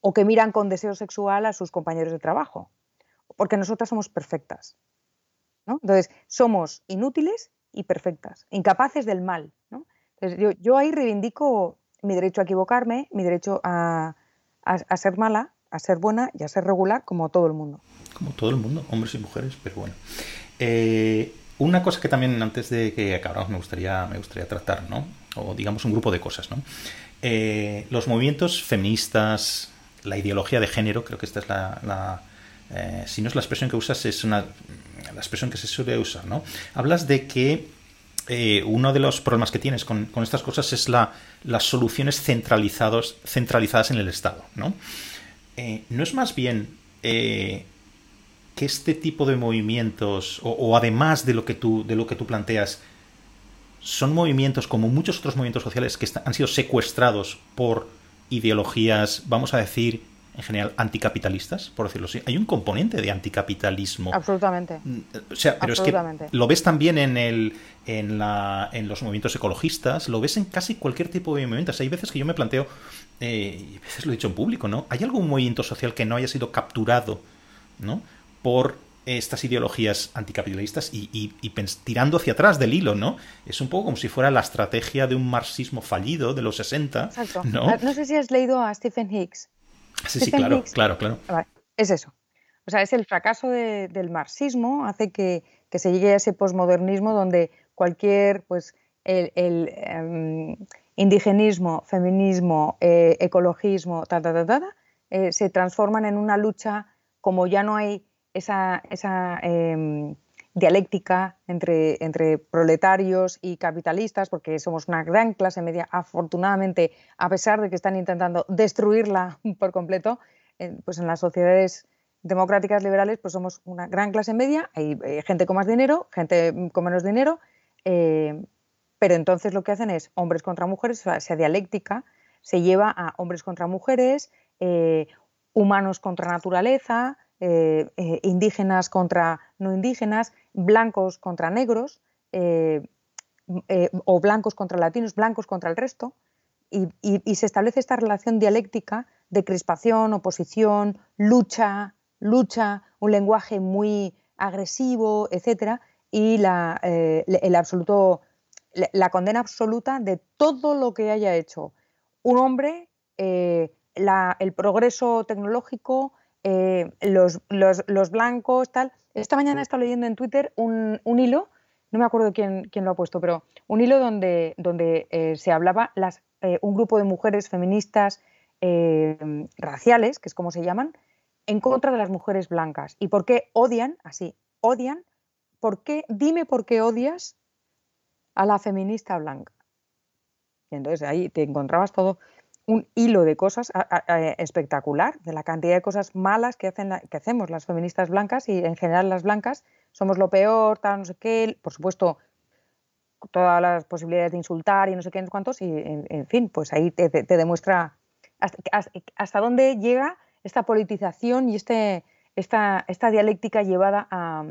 o que miran con deseo sexual a sus compañeros de trabajo, porque nosotras somos perfectas. ¿no? Entonces, somos inútiles y perfectas, incapaces del mal. ¿no? Entonces, yo, yo ahí reivindico mi derecho a equivocarme, mi derecho a, ser mala, a ser buena y a ser regular como todo el mundo. Como todo el mundo, hombres y mujeres, pero bueno. Eh, una cosa que también antes de que acabáramos me gustaría, me gustaría tratar, ¿no? O digamos un grupo de cosas, ¿no? Eh, los movimientos feministas, la ideología de género, creo que esta es la, eh, si no es la expresión que usas, es una la expresión que se suele usar, ¿no? Hablas de que eh, uno de los problemas que tienes con, estas cosas es la, las soluciones centralizados, centralizadas en el Estado. ¿no? Eh, ¿No es más bien eh, que este tipo de movimientos, o, además de lo, que tú, de lo que tú planteas, son movimientos como muchos otros movimientos sociales que han sido secuestrados por ideologías, vamos a decir, en general anticapitalistas, por decirlo así. Hay un componente de anticapitalismo. Absolutamente. Mm, o sea, pero es que lo ves también en el en, la, en los movimientos ecologistas, lo ves en casi cualquier tipo de movimientos. Hay veces que yo me planteo, eh, y a veces lo he dicho en público, ¿no? ¿Hay algún movimiento social que no haya sido capturado, ¿no? Por estas ideologías anticapitalistas y, y, tirando hacia atrás del hilo, ¿no? Es un poco como si fuera la estrategia de un marxismo fallido de los 60. Exacto. ¿no? No sé si has leído a Stephen Hicks. Sí, sí, claro, claro, claro. Es eso. O sea, es el fracaso del marxismo, hace que, se llegue a ese posmodernismo donde cualquier, pues, el, em, indigenismo, feminismo, eh, ecologismo, ta, ta, ta, eh, se transforman en una lucha como ya no hay esa, esa em, dialéctica entre, entre proletarios y capitalistas, porque somos una gran clase media, afortunadamente, a pesar de que están intentando destruirla por completo, pues en las sociedades democráticas liberales pues somos una gran clase media, hay eh, gente con más dinero, gente con menos dinero, eh, pero entonces lo que hacen es hombres contra mujeres, esa dialéctica se lleva a hombres contra mujeres, eh, humanos contra naturaleza, indígenas contra no indígenas, blancos contra negros, eh, o blancos contra latinos, blancos contra el resto, y, se establece esta relación dialéctica de crispación, oposición, lucha, lucha, un lenguaje muy agresivo, etcétera, y la, el absoluto, la condena absoluta de todo lo que haya hecho un hombre, el progreso tecnológico, eh, los, los, blancos, tal. Esta mañana he estado leyendo en Twitter un, hilo, no me acuerdo quién, quién, lo ha puesto, pero un hilo donde, donde eh, se hablaba las, eh, un grupo de mujeres feministas raciales, que es como se llaman, en contra de las mujeres blancas. ¿Y por qué odian, así, odian? ¿Por qué? Dime por qué odias a la feminista blanca. Y entonces ahí te encontrabas todo un hilo de cosas espectacular, de la cantidad de cosas malas que, hacen, que hacemos las feministas blancas y en general las blancas. Somos lo peor, tal, no sé qué, por supuesto todas las posibilidades de insultar y no sé qué, cuántos, y en, fin, pues ahí te, demuestra hasta, dónde llega esta politización y este, esta, esta dialéctica llevada a,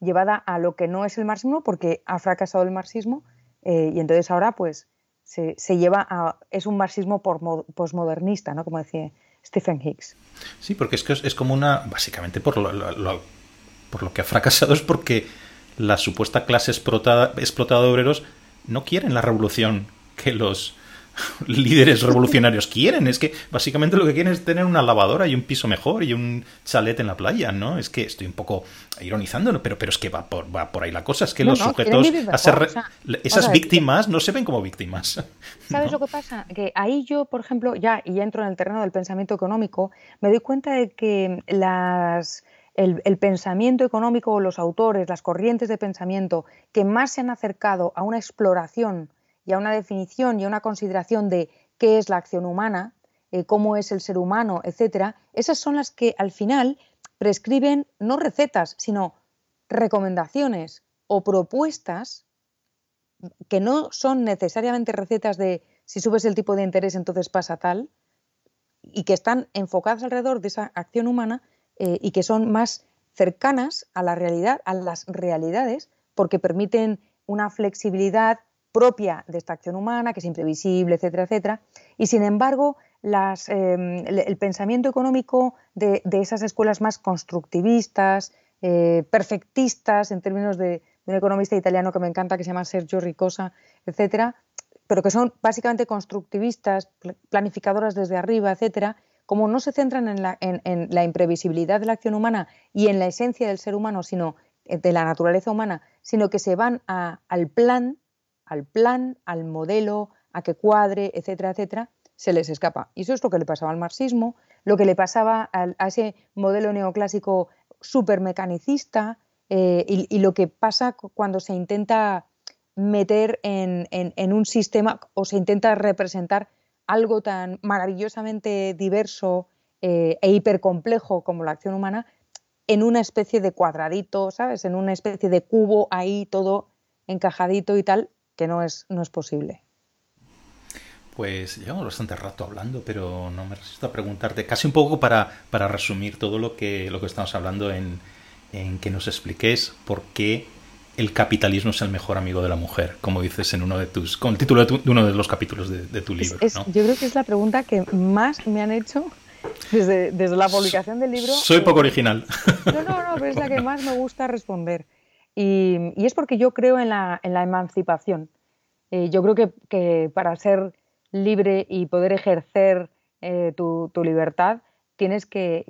llevada a lo que no es el marxismo, porque ha fracasado el marxismo, eh, y entonces ahora pues se, lleva a... es un marxismo posmodernista, ¿no? Como decía Stephen Hicks. Sí, porque es que es, como una... Básicamente por lo, por lo que ha fracasado es porque la supuesta clase explotada, explotada de obreros no quieren la revolución que los líderes revolucionarios quieren. Es que básicamente lo que quieren es tener una lavadora y un piso mejor y un chalet en la playa, ¿no? Es que estoy un poco ironizando, pero, pero es que va por, va por ahí la cosa. Es que los sujetos, a ser, esas víctimas no se ven como víctimas. ¿Sabes lo que pasa? Que ahí yo, por ejemplo, ya, y ya entro en el terreno del pensamiento económico, me doy cuenta de que las... El, el, pensamiento económico, los autores, las corrientes de pensamiento que más se han acercado a una exploración y a una definición y a una consideración de qué es la acción humana, eh, cómo es el ser humano, etcétera, esas son las que al final prescriben no recetas, sino recomendaciones o propuestas que no son necesariamente recetas de si subes el tipo de interés entonces pasa tal, y que están enfocadas alrededor de esa acción humana eh, y que son más cercanas a la realidad, a las realidades, porque permiten una flexibilidad propia de esta acción humana, que es imprevisible, etcétera, etcétera. Y sin embargo, em, el pensamiento económico de, esas escuelas más constructivistas, eh, perfectistas, en términos de, un economista italiano que me encanta, que se llama Sergio Ricosa, etcétera, pero que son básicamente constructivistas, planificadoras desde arriba, etcétera, como no se centran en la, imprevisibilidad de la acción humana y en la esencia del ser humano, sino eh, de la naturaleza humana, sino que se van al plan al plan, al modelo, a que cuadre, etcétera, etcétera, se les escapa. Y eso es lo que le pasaba al marxismo, lo que le pasaba a, ese modelo neoclásico supermecanicista eh, y, lo que pasa cuando se intenta meter en, un sistema o se intenta representar algo tan maravillosamente diverso eh, e hipercomplejo como la acción humana en una especie de cuadradito, ¿sabes? En una especie de cubo ahí todo encajadito y tal, que no es, no es posible. Pues llevamos bastante rato hablando, pero no me resisto a preguntarte, casi un poco para, para resumir todo lo que, lo que estamos hablando, en, que nos expliques por qué el capitalismo es el mejor amigo de la mujer, como dices en uno de tus, con el título de, uno de los capítulos de, tu libro. Yo creo que es la pregunta que más me han hecho desde, la publicación del libro. Soy poco original. No, no, no, pero es la que más me gusta responder. Y, es porque yo creo en la, emancipación. Eh, yo creo que, para ser libre y poder ejercer eh, tu, libertad tienes que,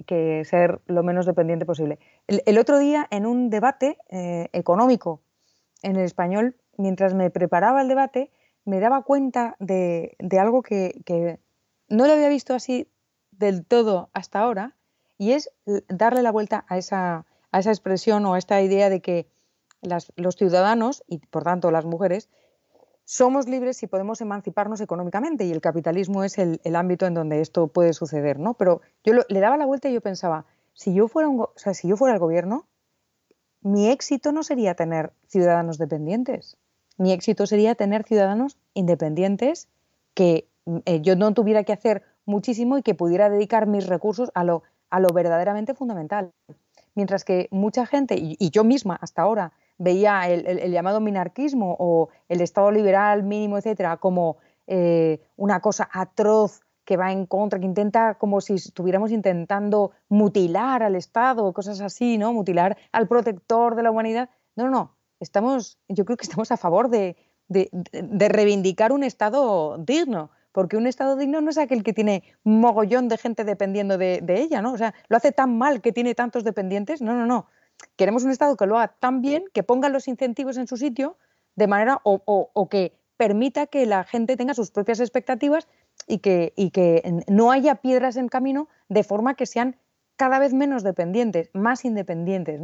ser lo menos dependiente posible. El, otro día, en un debate eh, económico en el español, mientras me preparaba el debate, me daba cuenta de, algo que, no lo había visto así del todo hasta ahora, y es darle la vuelta a esa expresión o a esta idea de que los ciudadanos y por tanto las mujeres somos libres y podemos emanciparnos económicamente y el capitalismo es el, ámbito en donde esto puede suceder, ¿no? Pero yo le daba la vuelta y yo pensaba, si yo fuera un, si yo fuera el gobierno, mi éxito no sería tener ciudadanos dependientes. Mi éxito sería tener ciudadanos independientes que eh, yo no tuviera que hacer muchísimo y que pudiera dedicar mis recursos a lo, a lo verdaderamente fundamental. Mientras que mucha gente, y yo misma hasta ahora, veía el, llamado minarquismo o el Estado liberal mínimo, etcétera, como eh, una cosa atroz que va en contra, que intenta como si estuviéramos intentando mutilar al Estado, cosas así, ¿no? Mutilar al protector de la humanidad. No, no. Estamos, yo creo que estamos a favor de, reivindicar un Estado digno, porque un Estado digno no es aquel que tiene mogollón de gente dependiendo de, de, ella, ¿no? O sea, lo hace tan mal que tiene tantos dependientes. No, no, no. Queremos un Estado que lo haga tan bien, que ponga los incentivos en su sitio, de manera o, que permita que la gente tenga sus propias expectativas y que, que no haya piedras en camino de forma que sean cada vez menos dependientes, más independientes.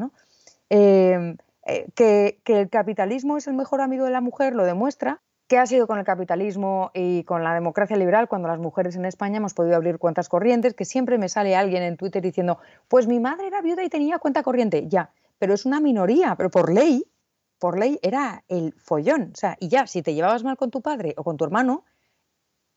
Eh, eh, que, que, el capitalismo es el mejor amigo de la mujer lo demuestra ¿Qué ha sido con el capitalismo y con la democracia liberal cuando las mujeres en España hemos podido abrir cuentas corrientes? Que siempre me sale alguien en Twitter diciendo, pues mi madre era viuda y tenía cuenta corriente. Ya, pero es una minoría, pero por ley, por ley era el follón. O sea, y ya, si te llevabas mal con tu padre o con tu hermano,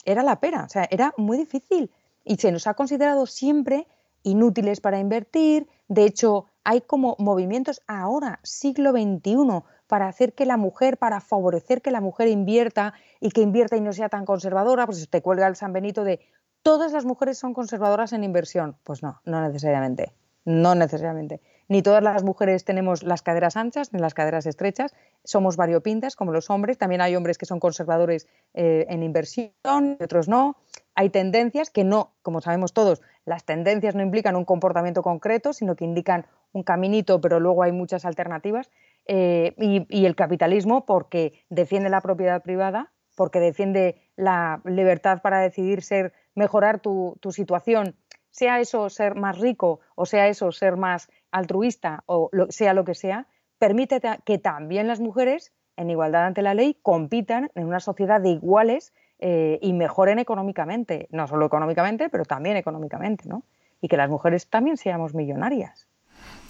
era la pera. O sea, era muy difícil. Y se nos ha considerado siempre inútiles para invertir. De hecho, hay como movimientos ahora, siglo XXI, para hacer que la mujer, para favorecer que la mujer invierta y que invierta y no sea tan conservadora, pues te cuelga el San Benito de todas las mujeres son conservadoras en inversión. Pues no, no necesariamente, no necesariamente. Ni todas las mujeres tenemos las caderas anchas ni las caderas estrechas, somos variopintas como los hombres, también hay hombres que son conservadores eh, en inversión otros no. Hay tendencias que no, como sabemos todos, las tendencias no implican un comportamiento concreto, sino que indican un caminito, pero luego hay muchas alternativas. Eh, y, el capitalismo porque defiende la propiedad privada, porque defiende la libertad para decidir ser, mejorar tu, situación, sea eso ser más rico o sea eso ser más altruista o sea lo que sea, permite que también las mujeres, en igualdad ante la ley, compitan en una sociedad de iguales eh, y mejoren económicamente, no solo económicamente, pero también económicamente, ¿no? Y que las mujeres también seamos millonarias.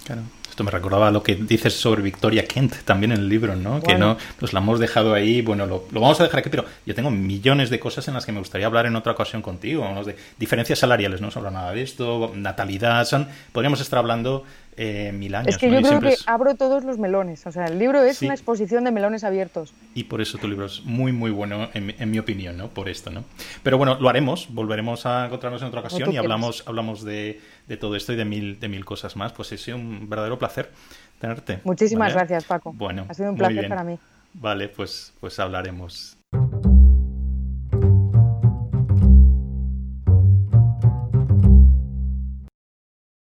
Claro. Esto me recordaba lo que dices sobre Victoria Kent también en el libro, ¿no? Que no nos la hemos dejado ahí, bueno, lo, vamos a dejar aquí, pero yo tengo millones de cosas en las que me gustaría hablar en otra ocasión contigo, vamos de diferencias salariales, no sobre nada de esto, natalidad, son, podríamos estar hablando eh, mil años. Es que yo creo que abro todos los melones, o sea, el libro es una exposición de melones abiertos. Y por eso tu libro es muy, muy bueno, en, mi opinión, ¿no? Por esto, ¿no? Pero bueno, lo haremos, volveremos a encontrarnos en otra ocasión y hablamos, hablamos de, todo esto y de mil, de mil cosas más. Pues es un verdadero placer tenerte. Muchísimas gracias, Paco. Bueno, ha sido un placer para mí. Vale, pues, pues hablaremos.